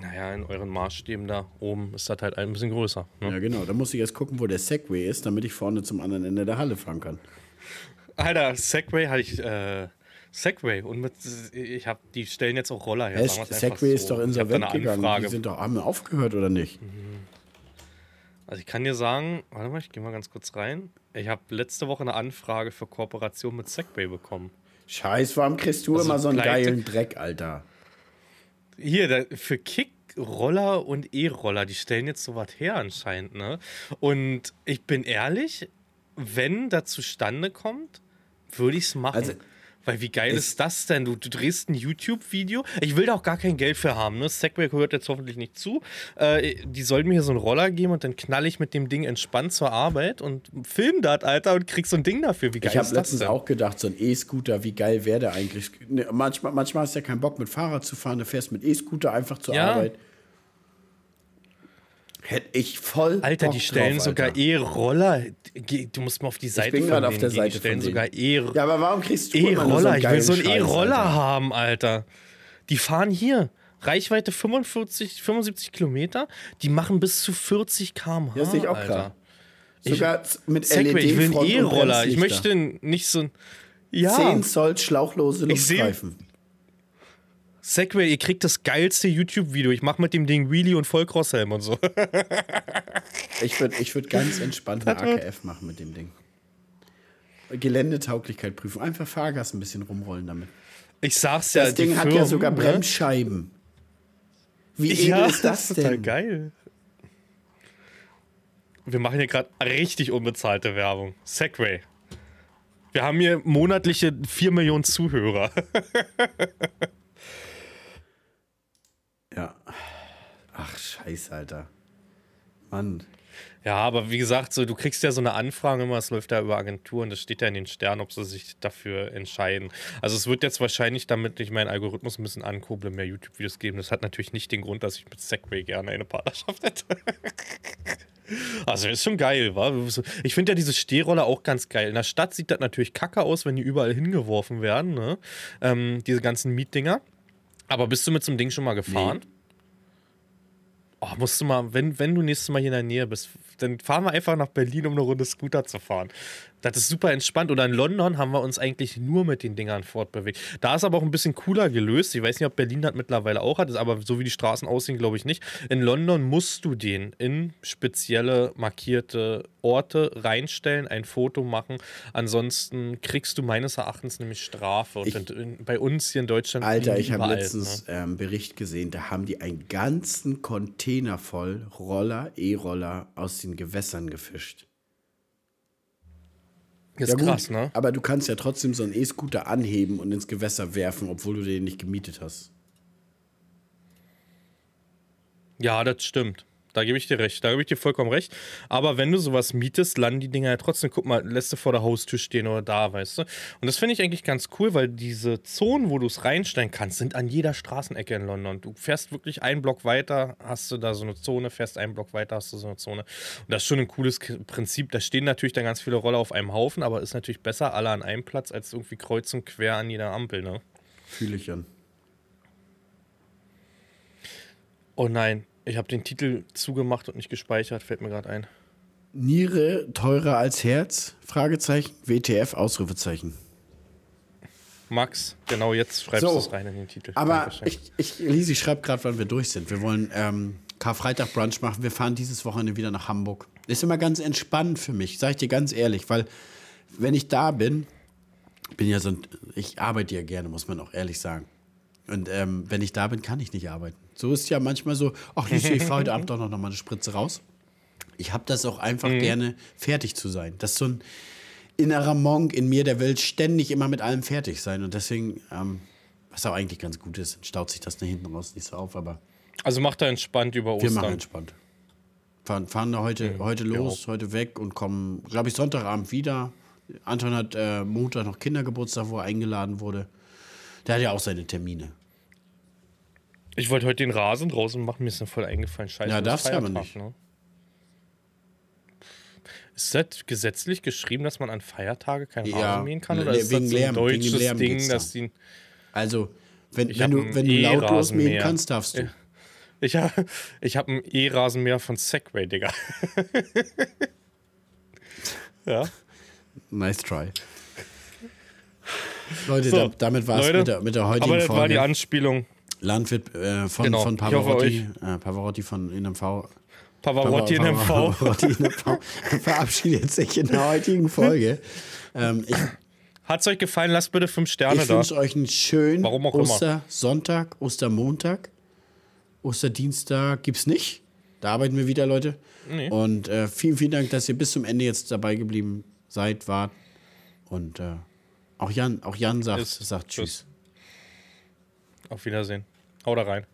Speaker 2: Naja, in euren Maßstäben da oben ist das halt ein bisschen größer. Ne?
Speaker 1: Ja, genau. Da muss ich jetzt gucken, wo der Segway ist, damit ich vorne zum anderen Ende der Halle fahren kann.
Speaker 2: Alter, Segway hatte ich. Äh, Segway und mit, ich habe die stellen jetzt auch Roller her. Einfach
Speaker 1: Segway ist
Speaker 2: so.
Speaker 1: doch
Speaker 2: hab da
Speaker 1: insolvent gegangen.
Speaker 2: Anfrage.
Speaker 1: Die sind doch, haben aufgehört oder nicht?
Speaker 2: Also ich kann dir sagen, warte mal, ich gehe mal ganz kurz rein. Ich habe letzte Woche eine Anfrage für Kooperation mit Segway bekommen.
Speaker 1: Scheiß, warum kriegst du
Speaker 2: Also
Speaker 1: immer so einen
Speaker 2: pleite-
Speaker 1: geilen Dreck, Alter?
Speaker 2: Hier, da, für Kick, Roller und E-Roller, die stellen jetzt sowas her anscheinend, ne? Und ich bin ehrlich, wenn das zustande kommt, würde ich es machen.
Speaker 1: Also,
Speaker 2: Weil wie geil ist das denn? Du, du drehst ein YouTube-Video. Ich will da auch gar kein Geld für haben. Ne? Segway gehört jetzt hoffentlich nicht zu. Äh, die sollten mir hier so einen Roller geben und dann knall ich mit dem Ding entspannt zur Arbeit und film das, Alter, und krieg so ein Ding dafür. Wie geil
Speaker 1: Ich habe
Speaker 2: ist das
Speaker 1: letztens
Speaker 2: denn?
Speaker 1: auch gedacht, so ein E-Scooter, wie geil wäre der eigentlich? Ne, manchmal, manchmal hast du ja keinen Bock, mit Fahrrad zu fahren, du fährst mit E-Scooter einfach zur
Speaker 2: Ja.
Speaker 1: Arbeit. Hätte ich voll.
Speaker 2: Alter,
Speaker 1: Bock
Speaker 2: die stellen
Speaker 1: drauf,
Speaker 2: sogar. E-Roller. Geh- Du musst mal auf die Seite
Speaker 1: bin
Speaker 2: von
Speaker 1: gerade auf der
Speaker 2: gehen.
Speaker 1: Seite
Speaker 2: Die stellen sogar E-
Speaker 1: Ja, aber warum kriegst du so
Speaker 2: E-Roller.
Speaker 1: einen
Speaker 2: ich will so einen E-Roller haben, Alter. Die fahren hier. Reichweite 45, 75 Kilometer. Die machen bis zu 40 km/h.
Speaker 1: Ja, sehe ich auch gerade. Sogar z- mit
Speaker 2: Segway, ich will einen E-Roller. Ich möchte nicht so ein. Ja,
Speaker 1: 10 Zoll schlauchlose
Speaker 2: Ich
Speaker 1: Luftreifen.
Speaker 2: Segway, ihr kriegt das geilste YouTube-Video. Ich mache mit dem Ding Wheelie und Vollcrosshelm und so.
Speaker 1: Ich würde ich würd ganz entspannt eine
Speaker 2: Das
Speaker 1: AKF machen mit dem Ding. Geländetauglichkeit prüfen. Einfach Fahrgas ein bisschen rumrollen damit.
Speaker 2: Ich sag's ja.
Speaker 1: Das Ding hat ja
Speaker 2: Firmen,
Speaker 1: sogar
Speaker 2: ne?
Speaker 1: Bremsscheiben. Wie edel
Speaker 2: Ja,
Speaker 1: ist das
Speaker 2: total
Speaker 1: denn?
Speaker 2: geil. Wir machen hier gerade richtig unbezahlte Werbung. Segway. Wir haben hier monatliche 4 Millionen Zuhörer.
Speaker 1: Ja. Ach, scheiße, Alter. Mann.
Speaker 2: Ja, aber wie gesagt, so, du kriegst ja so eine Anfrage immer, es läuft ja über Agenturen, das steht ja in den Sternen, ob sie sich dafür entscheiden. Also es wird jetzt wahrscheinlich, damit ich meinen Algorithmus ein bisschen ankurbel, mehr YouTube-Videos geben. Das hat natürlich nicht den Grund, dass ich mit Segway gerne eine Partnerschaft hätte. Also ist schon geil, wa? Ich finde ja diese Stehroller auch ganz geil. In der Stadt sieht das natürlich kacke aus, wenn die überall hingeworfen werden, ne? Ähm, diese ganzen Mietdinger. Aber bist du mit so einem Ding schon mal gefahren?
Speaker 1: Nee.
Speaker 2: Oh, musst du mal, wenn, wenn du nächstes Mal hier in der Nähe bist, dann fahren wir einfach nach Berlin, um eine Runde Scooter zu fahren. Das ist super entspannt. Oder in London haben wir uns eigentlich nur mit den Dingern fortbewegt. Da ist aber auch ein bisschen cooler gelöst. Ich weiß nicht, ob Berlin das mittlerweile auch hat, aber so wie die Straßen aussehen, glaube ich nicht. In London musst du den in spezielle markierte Orte reinstellen, ein Foto machen. Ansonsten kriegst du meines Erachtens nämlich Strafe. Und
Speaker 1: Ich-
Speaker 2: in, bei uns hier in Deutschland.
Speaker 1: Alter, ich habe
Speaker 2: überall,
Speaker 1: letztens
Speaker 2: Ne?
Speaker 1: ähm, einen Bericht gesehen, da haben die einen ganzen Container voll Roller, E-Roller aus den Gewässern gefischt.
Speaker 2: Ist
Speaker 1: Ja, gut,
Speaker 2: krass, ne?
Speaker 1: Aber du kannst ja trotzdem so einen E-Scooter anheben und ins Gewässer werfen, obwohl du den nicht gemietet hast.
Speaker 2: Ja, das stimmt. Da gebe ich dir recht. Da gebe ich dir vollkommen recht. Aber wenn du sowas mietest, landen die Dinger ja trotzdem, guck mal, lässt du vor der Haustür stehen oder da, weißt du? Und das finde ich eigentlich ganz cool, weil diese Zonen, wo du es reinstellen kannst, sind an jeder Straßenecke in London. Du fährst wirklich einen Block weiter, hast du da so eine Zone, fährst einen Block weiter, hast du so eine Zone. Und das ist schon ein cooles Prinzip. Da stehen natürlich dann ganz viele Roller auf einem Haufen, aber ist natürlich besser alle an einem Platz, als irgendwie kreuz und quer an jeder Ampel, ne?
Speaker 1: Fühle ich an.
Speaker 2: Oh nein, ich habe den Titel zugemacht und nicht gespeichert, fällt mir gerade ein.
Speaker 1: Niere teurer als Herz? Fragezeichen. WTF? Ausrufezeichen.
Speaker 2: Max, genau jetzt schreibst
Speaker 1: So.
Speaker 2: du es rein in den Titel.
Speaker 1: Aber ich, ich, Lisi schreibt gerade, wann wir durch sind. Wir wollen ähm, Karfreitag Brunch machen. Wir fahren dieses Wochenende wieder nach Hamburg. Ist immer ganz entspannt für mich, sag ich dir ganz ehrlich, weil wenn ich da bin, bin ja so ein, ich arbeite ja gerne, muss man auch ehrlich sagen. Und ähm, wenn ich da bin, kann ich nicht arbeiten. So ist ja manchmal so, ach ich fahre heute Abend doch noch mal eine Spritze raus. Ich habe das auch einfach gerne, fertig zu sein. Das ist so ein innerer Monk in mir, der will ständig immer mit allem fertig sein. Und deswegen, ähm, was auch eigentlich ganz gut ist, staut sich das da hinten raus nicht so auf, aber
Speaker 2: also macht er entspannt über
Speaker 1: wir
Speaker 2: Ostern.
Speaker 1: machen entspannt. Fahren, fahren da heute, heute los, heute weg und kommen, glaube ich, Sonntagabend wieder. Anton hat äh, Montag noch Kindergeburtstag, wo er eingeladen wurde. Der hat ja auch seine Termine.
Speaker 2: Ich wollte heute den Rasen draußen machen, mir ist dann voll eingefallen. Scheiße,
Speaker 1: Ja, darfst du aber nicht.
Speaker 2: Ne? Ist das gesetzlich geschrieben, dass man an Feiertage keinen
Speaker 1: Ja,
Speaker 2: Rasen mähen kann?
Speaker 1: le-
Speaker 2: Oder ist
Speaker 1: wegen
Speaker 2: das so ein deutsches
Speaker 1: Lärm
Speaker 2: Ding, dass die.
Speaker 1: Also, wenn, wenn, du, wenn du lautlos mähen kannst, darfst du.
Speaker 2: Ich habe ich hab einen E-Rasenmäher von Segway, Digga. ja.
Speaker 1: Nice try. Leute,
Speaker 2: So,
Speaker 1: da, damit war es mit der, mit der heutigen
Speaker 2: Aber das war die
Speaker 1: Folge.
Speaker 2: Anspielung.
Speaker 1: Landwirt äh, von,
Speaker 2: Genau.
Speaker 1: von
Speaker 2: Ich
Speaker 1: Pavarotti, äh, Pavarotti von NMV.
Speaker 2: Pavarotti in MV.
Speaker 1: Pavarotti in MV verabschiedet sich in der heutigen Folge. ähm, ich
Speaker 2: Hat's euch gefallen? Lasst bitte fünf Sterne
Speaker 1: ich
Speaker 2: da.
Speaker 1: wünsche euch einen schönen
Speaker 2: Warum auch.
Speaker 1: Ostersonntag, Ostermontag. Osterdienstag gibt's nicht. Da arbeiten wir wieder, Leute.
Speaker 2: Nee.
Speaker 1: Und äh, vielen, vielen Dank, dass ihr bis zum Ende jetzt dabei geblieben seid, wart. Und äh, auch Jan, auch Jan sagt,
Speaker 2: Ist-
Speaker 1: sagt Tschüss.
Speaker 2: Auf Wiedersehen. Hau da rein.